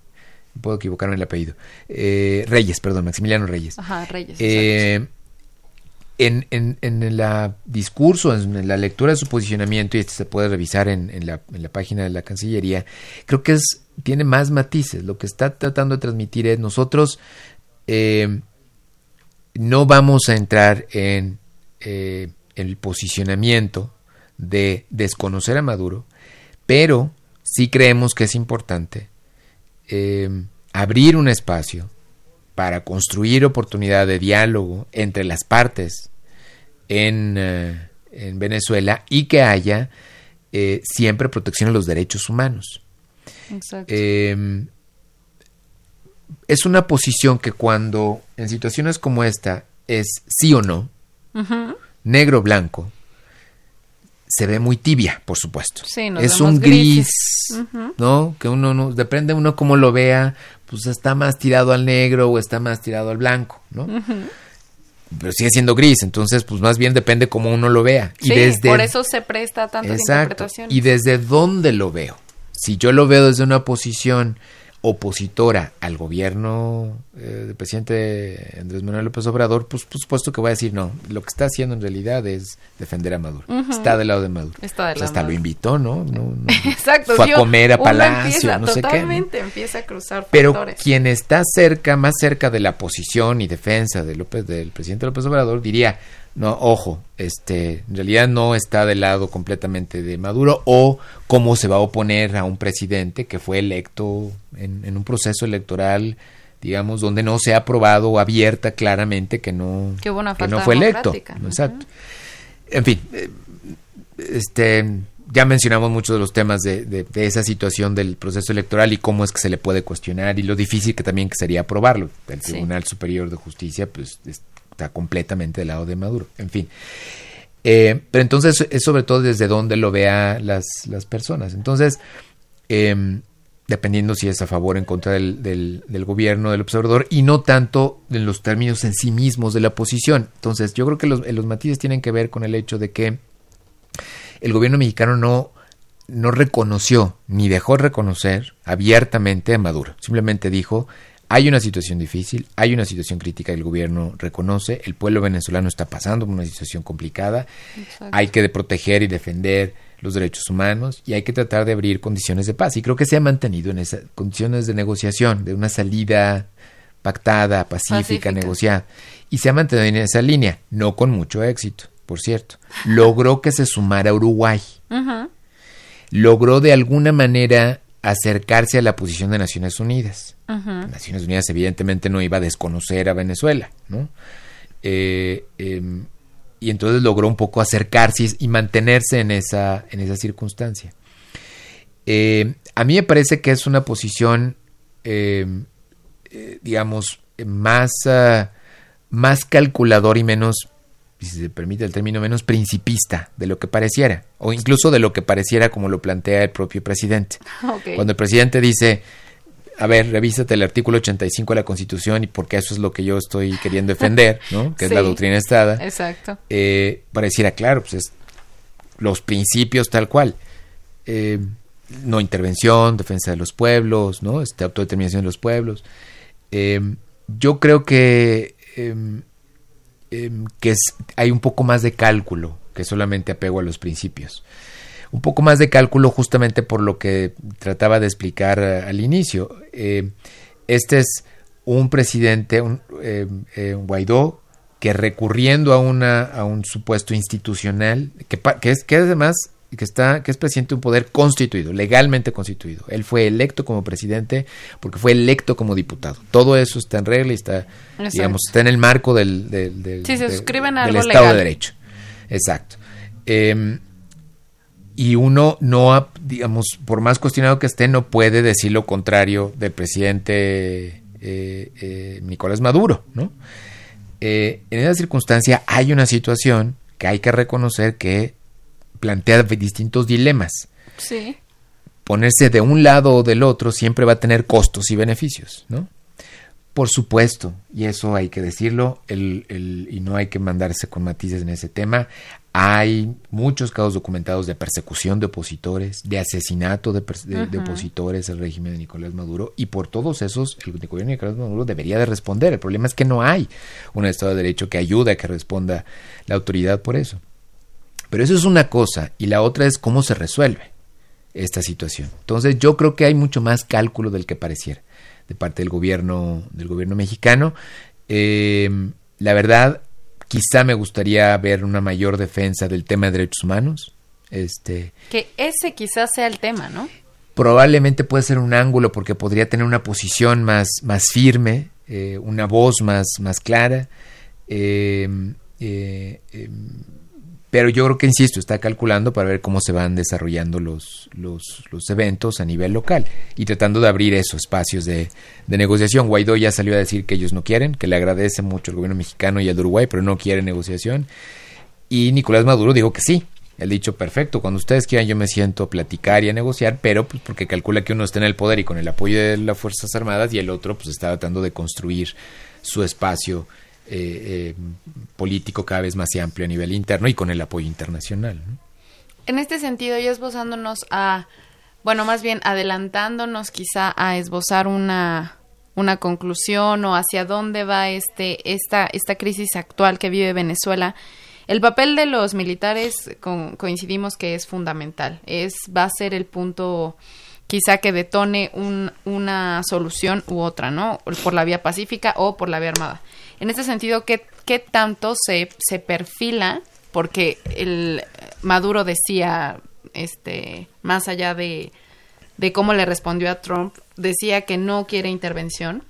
Puedo equivocarme el apellido. Eh, Reyes, perdón, Maximiliano Reyes. Ajá, Reyes en, en, el discurso, en la lectura de su posicionamiento, y este se puede revisar en, en, la, en la página de la Cancillería, creo que es, tiene más matices. Lo que está tratando de transmitir es nosotros eh, no vamos a entrar en eh, el posicionamiento de desconocer a Maduro, pero sí creemos que es importante eh, abrir un espacio para construir oportunidad de diálogo entre las partes en, eh, en Venezuela y que haya eh, siempre protección de los derechos humanos. Em, es una posición que cuando en situaciones como esta es sí o no, negro o blanco, se ve muy tibia, por supuesto. es un gris, ¿no? Que uno no, depende uno cómo lo vea, pues está más tirado al negro o está más tirado al blanco, ¿no? Pero sigue siendo gris, entonces pues más bien depende cómo uno lo vea. y desde, por eso se presta tanta interpretación. Y desde dónde lo veo. Si yo lo veo desde una posición opositora al gobierno eh, del presidente Andrés Manuel López Obrador, pues por supuesto que va a decir no. Lo que está haciendo en realidad es defender a Maduro. Está del lado de Maduro. Está del lado hasta de lo Maduro. invitó, ¿no? No- no- Exacto. Fue a comer a Palacio, empieza, no sé qué. ¿no? Totalmente, empieza a cruzar Pero factores. quien está cerca, más cerca de la posición y defensa de López, del presidente López Obrador, diría, no, ojo, este, en realidad no está del lado completamente de Maduro, o cómo se va a oponer a un presidente que fue electo en, en un proceso electoral, digamos, donde no se ha probado abierta claramente que no, Que no fue electo. Exacto. En fin, eh, este ya mencionamos muchos de los temas de, de- de esa situación del proceso electoral y cómo es que se le puede cuestionar y lo difícil que también que sería aprobarlo. El Sí. Tribunal Superior de Justicia pues está completamente del lado de Maduro. En fin. Eh, pero entonces es sobre todo desde dónde lo vea las, las personas. Entonces, em, dependiendo si es a favor o en contra del, del, del gobierno, del observador, y no tanto en los términos en sí mismos de la oposición. Entonces, yo creo que los, los matices tienen que ver con el hecho de que el gobierno mexicano no, no reconoció ni dejó reconocer abiertamente a Maduro. Simplemente dijo, hay una situación difícil, hay una situación crítica que el gobierno reconoce, el pueblo venezolano está pasando por una situación complicada, hay que proteger y defender los derechos humanos y hay que tratar de abrir condiciones de paz. Y creo que se ha mantenido en esas condiciones de negociación, de una salida pactada, pacífica, Pacífica. negociada. Y se ha mantenido en esa línea, no con mucho éxito, por cierto. Logró que se sumara Uruguay. Logró de alguna manera acercarse a la posición de Naciones Unidas. Naciones Unidas evidentemente no iba a desconocer a Venezuela, ¿no? Eh, em, y entonces logró un poco acercarse y, mantenerse en esa, en esa circunstancia. Eh, a mí me parece que es una posición, eh, eh, digamos, más, ah, más calculador y menos, si se permite el término, menos principista de lo que pareciera, o incluso de lo que pareciera como lo plantea el propio presidente. Cuando el presidente dice, a ver, revísate el artículo 85 de la Constitución y porque eso es lo que yo estoy queriendo defender, ¿no? Que es la doctrina estada. Exacto. Eh, pareciera claro, pues es los principios tal cual. Eh, no intervención, defensa de los pueblos, ¿no? Este, autodeterminación de los pueblos. Eh, yo creo que, em, em, que es, hay un poco más de cálculo que solamente apego a los principios. Un poco más de cálculo justamente por lo que trataba de explicar eh, al inicio. Eh, este es un presidente, un, eh, un Guaidó, que recurriendo a una a un supuesto institucional que, que es que además que está que es presidente de un poder constituido legalmente constituido él fue electo como presidente porque fue electo como diputado todo eso está en regla y está Exacto. digamos está en el marco del, del, del- Sí, se de- del algo Estado legal. de Derecho exacto Em, y uno no, ha- digamos, por más cuestionado que esté, no puede decir lo contrario del presidente eh, eh, Nicolás Maduro, ¿no? Eh, en esa circunstancia hay una situación que hay que reconocer que plantea distintos dilemas. Sí. Ponerse de un lado o del otro siempre va a tener costos y beneficios, ¿no? Por supuesto, y eso hay que decirlo, el, el- y no hay que mandarse con matices en ese tema. Hay muchos casos documentados de persecución de opositores, de asesinato de, de- de opositores al régimen de Nicolás Maduro, y por todos esos, el gobierno de Nicolás Maduro debería de responder. El problema es que no hay un Estado de Derecho que ayude a que responda la autoridad por eso. Pero eso es una cosa, y la otra es cómo se resuelve esta situación. Entonces yo creo que hay mucho más cálculo del que pareciera de parte del gobierno del gobierno mexicano. Eh, la verdad, quizá me gustaría ver una mayor defensa del tema de derechos humanos. Este, Que ese quizás sea el tema, ¿no? probablemente puede ser un ángulo porque podría tener una posición más, más firme, eh, una voz más, más clara. eh, eh, eh, pero yo creo que, insisto, está calculando para ver cómo se van desarrollando los, los, eventos a nivel local y tratando de abrir esos espacios de, de negociación. Guaidó ya salió a decir que ellos no quieren, que le agradece mucho al gobierno mexicano y al de Uruguay, pero no quiere negociación. Y Nicolás Maduro dijo que sí. Él dicho, perfecto, cuando ustedes quieran yo me siento a platicar y a negociar, pero pues porque calcula que uno está en el poder y con el apoyo de las Fuerzas Armadas y el otro pues está tratando de construir su espacio eh, eh, político cada vez más amplio a nivel interno y con el apoyo internacional. En este sentido, ya esbozándonos a, bueno, más bien adelantándonos quizá a esbozar una, una conclusión o hacia dónde va este, esta, esta crisis actual que vive Venezuela. El papel de los militares coincidimos que es fundamental. Es, va a ser el punto quizá que detone un, una solución u otra, ¿no? Por la vía pacífica o por la vía armada. En este sentido, ¿qué, qué tanto se, se perfila? Porque el Maduro decía, este, más allá de, de cómo le respondió a Trump, decía que no quiere intervención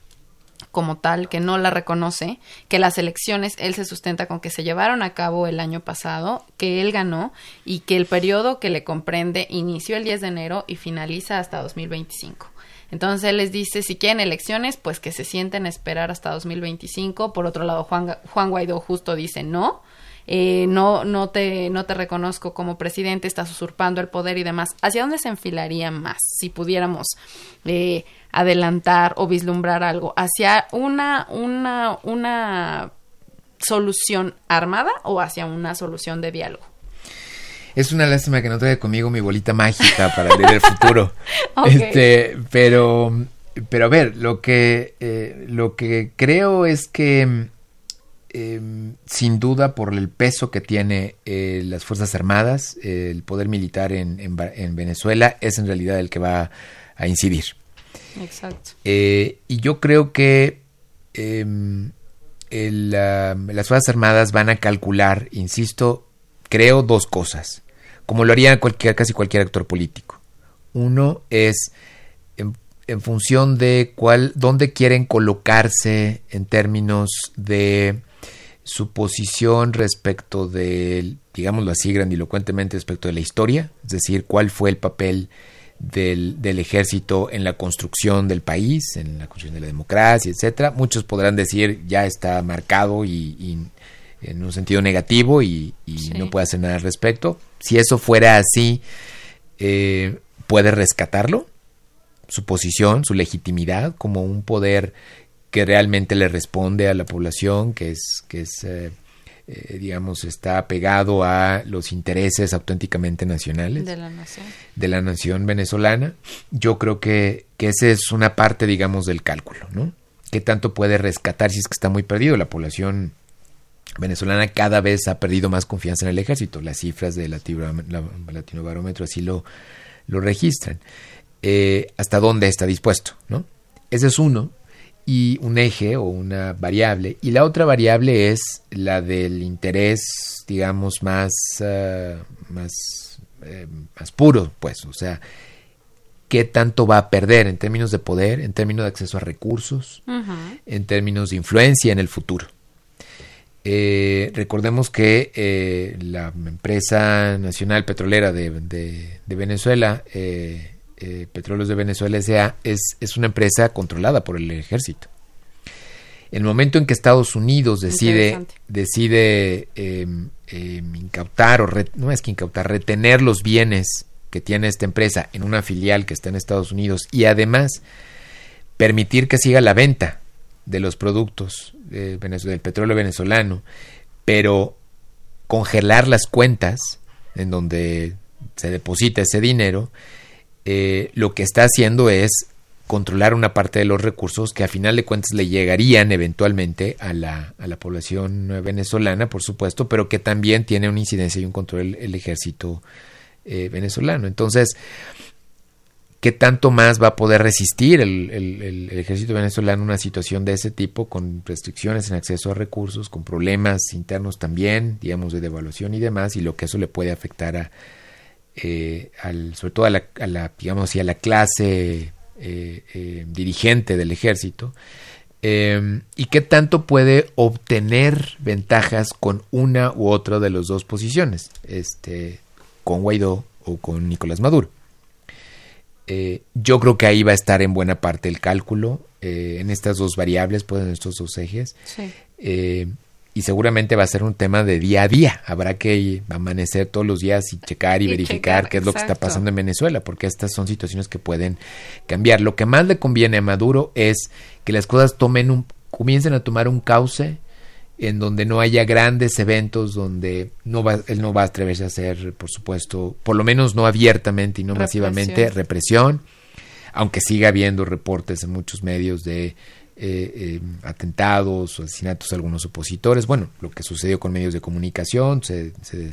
como tal, que no la reconoce, que las elecciones él se sustenta con que se llevaron a cabo el año pasado, que él ganó y que el periodo que le comprende inició el 10 de enero y finaliza hasta 2025. Entonces él les dice, si quieren elecciones, pues que se sienten a esperar hasta 2025. Por otro lado, Juan, Juan Guaidó justo dice no, eh, no, no, te, no te reconozco como presidente, estás usurpando el poder y demás. ¿Hacia dónde se enfilaría más si pudiéramos eh, adelantar o vislumbrar algo? ¿Hacia una, una, una solución armada o hacia una solución de diálogo? Es una lástima que no traiga conmigo mi bolita mágica para leer el futuro. Este, pero, pero a ver, lo que, eh, lo que creo es que Em, sin duda por el peso que tiene eh, las Fuerzas Armadas, el poder militar en, en, Venezuela es en realidad el que va a incidir. Exacto. Eh, y yo creo que em, las Fuerzas Armadas van a calcular, insisto, creo dos cosas, como lo haría cualquier, casi cualquier actor político. Uno es en, en función de cuál, dónde quieren colocarse en términos de su posición respecto del, digámoslo así grandilocuentemente, respecto de la historia, es decir, cuál fue el papel del, del, ejército en la construcción del país, en la construcción de la democracia, etcétera. Muchos podrán decir ya está marcado y, en un sentido negativo y, no puede hacer nada al respecto. Si eso fuera así, eh, puede rescatarlo, su posición, su legitimidad como un poder que realmente le responde a la población, que es, que es eh, eh, digamos, está pegado a los intereses auténticamente nacionales de la nación, de la nación venezolana. Yo creo que, que esa es una parte, digamos, del cálculo, ¿no? ¿Qué tanto puede rescatar si es que está muy perdido? La población venezolana cada vez ha perdido más confianza en el ejército. Las cifras de Latino, Latino Barómetro así lo, lo registran. Eh, ¿Hasta dónde está dispuesto? ¿no? Ese es uno y un eje o una variable. Y la otra variable es la del interés, digamos, más, ah, más, eh, más puro, pues, o sea, qué tanto va a perder en términos de poder, en términos de acceso a recursos, en términos de influencia en el futuro. Eh, recordemos que eh, la empresa nacional petrolera de, de, de Venezuela, eh, Petróleos de Venezuela S.A. Es, es una empresa controlada por el ejército. El momento en que Estados Unidos decide, decide em, em, incautar, o no es que incautar, retener los bienes que tiene esta empresa en una filial que está en Estados Unidos y además permitir que siga la venta de los productos del petróleo venezolano, pero congelar las cuentas en donde se deposita ese dinero, eh, lo que está haciendo es controlar una parte de los recursos que a final de cuentas le llegarían eventualmente a la, a la población venezolana, por supuesto, pero que también tiene una incidencia y un control el, ejército eh, venezolano. Entonces, ¿qué tanto más va a poder resistir el, el, ejército venezolano una situación de ese tipo, con restricciones en acceso a recursos, con problemas internos también, digamos, de devaluación y demás, y lo que eso le puede afectar a eh, al, sobre todo a la, digamos a la clase eh, eh, dirigente del ejército y qué tanto puede obtener ventajas con una u otra de las dos posiciones este con Guaidó o con Nicolás Maduro. Yo creo que ahí va a estar en buena parte el cálculo en estas dos variables pues en estos dos ejes. Sí y seguramente va a ser un tema de día a día. Habrá que amanecer todos los días y checar y, verificar qué es lo que está pasando en Venezuela, porque estas son situaciones que pueden cambiar. Lo que más le conviene a Maduro es que las cosas tomen un, comiencen a tomar un cauce en donde no haya grandes eventos, donde no va, él no va a atreverse a hacer, por supuesto, por lo menos no abiertamente y no masivamente, represión, aunque siga habiendo reportes en muchos medios de eh, eh, atentados o asesinatos de algunos opositores. Bueno, lo que sucedió con medios de comunicación, se,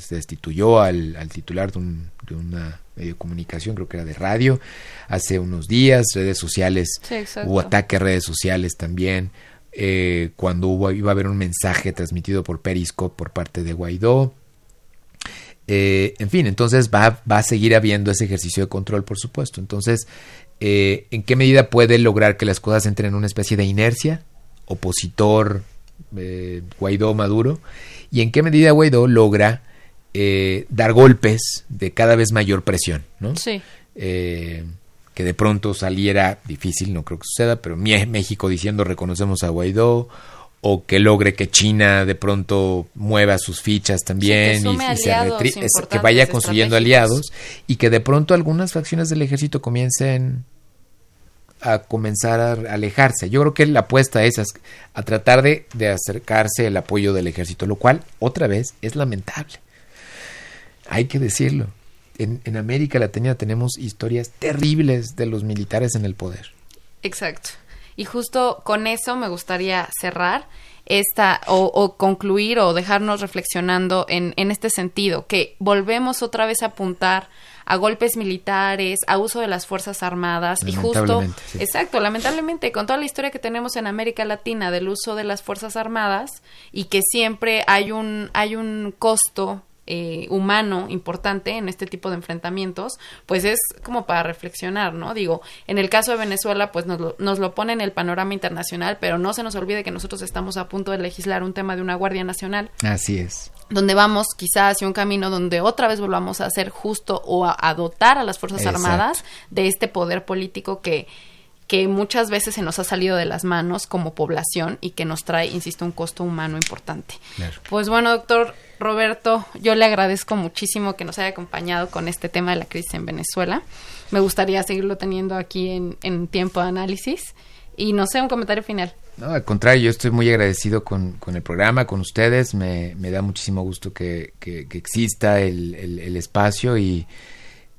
destituyó al, titular de, un, de, una medio de comunicación, creo que era de radio, hace unos días, redes sociales, hubo ataque a redes sociales también, eh, cuando hubo, iba a haber un mensaje transmitido por Periscope por parte de Guaidó. en fin, entonces va, va a seguir habiendo ese ejercicio de control, por supuesto. Entonces, eh, en qué medida puede lograr que las cosas entren en una especie de inercia, opositor eh, Guaidó-Maduro, y en qué medida Guaidó logra eh, dar golpes de cada vez mayor presión, ¿no? Sí. que de pronto saliera, difícil, no creo que suceda, pero México diciendo reconocemos a Guaidó, o que logre que China de pronto mueva sus fichas también y, se que vaya construyendo aliados y que de pronto algunas facciones del ejército comiencen a comenzar a alejarse. Yo creo que la apuesta es a tratar de, acercarse el apoyo del ejército, lo cual otra vez es lamentable. Hay que decirlo. En, en América Latina tenemos historias terribles de los militares en el poder. Exacto. Y justo con eso me gustaría cerrar esta o, concluir o dejarnos reflexionando en, en este sentido, que volvemos otra vez a apuntar a golpes militares, a uso de las Fuerzas Armadas y justo, exacto, lamentablemente con toda la historia que tenemos en América Latina del uso de las Fuerzas Armadas y que siempre hay un, hay un costo eh, humano importante en este tipo de enfrentamientos, pues es como para reflexionar, ¿no? Digo, en el caso de Venezuela, pues nos lo, nos lo pone en el panorama internacional, pero no se nos olvide que nosotros estamos a punto de legislar un tema de una Guardia Nacional. Así es. Donde vamos quizás hacia un camino donde otra vez volvamos a hacer justo o a, dotar a las Fuerzas Armadas de este poder político que que muchas veces se nos ha salido de las manos como población y que nos trae, insisto, un costo humano importante. Pues bueno, doctor Roberto, yo le agradezco muchísimo que nos haya acompañado con este tema de la crisis en Venezuela. Me gustaría seguirlo teniendo aquí en, tiempo de análisis. Y no sé, un comentario final. No, al contrario, yo estoy muy agradecido con, el programa, con ustedes. Me, da muchísimo gusto que, exista el, espacio y,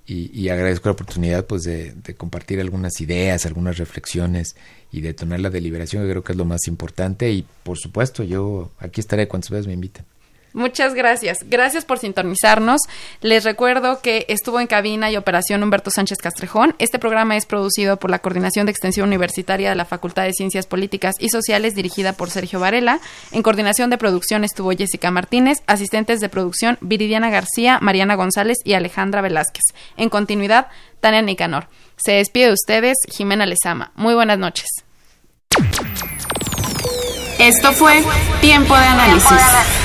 y, agradezco la oportunidad pues de, de, compartir algunas ideas, algunas reflexiones y de tomar la deliberación, que creo que es lo más importante. Y por supuesto, yo aquí estaré cuantas veces me inviten. Muchas gracias. Gracias por sintonizarnos. Les recuerdo que estuvo en cabina y operación Humberto Sánchez Castrejón. Este programa es producido por la Coordinación de Extensión Universitaria de la Facultad de Ciencias Políticas y Sociales, dirigida por Sergio Varela. En coordinación de producción estuvo Jessica Martínez, asistentes de producción Viridiana García, Mariana González y Alejandra Velázquez. En continuidad, Tania Nicanor. Se despide de ustedes, Jimena Lezama. Muy buenas noches. Esto fue Tiempo de Análisis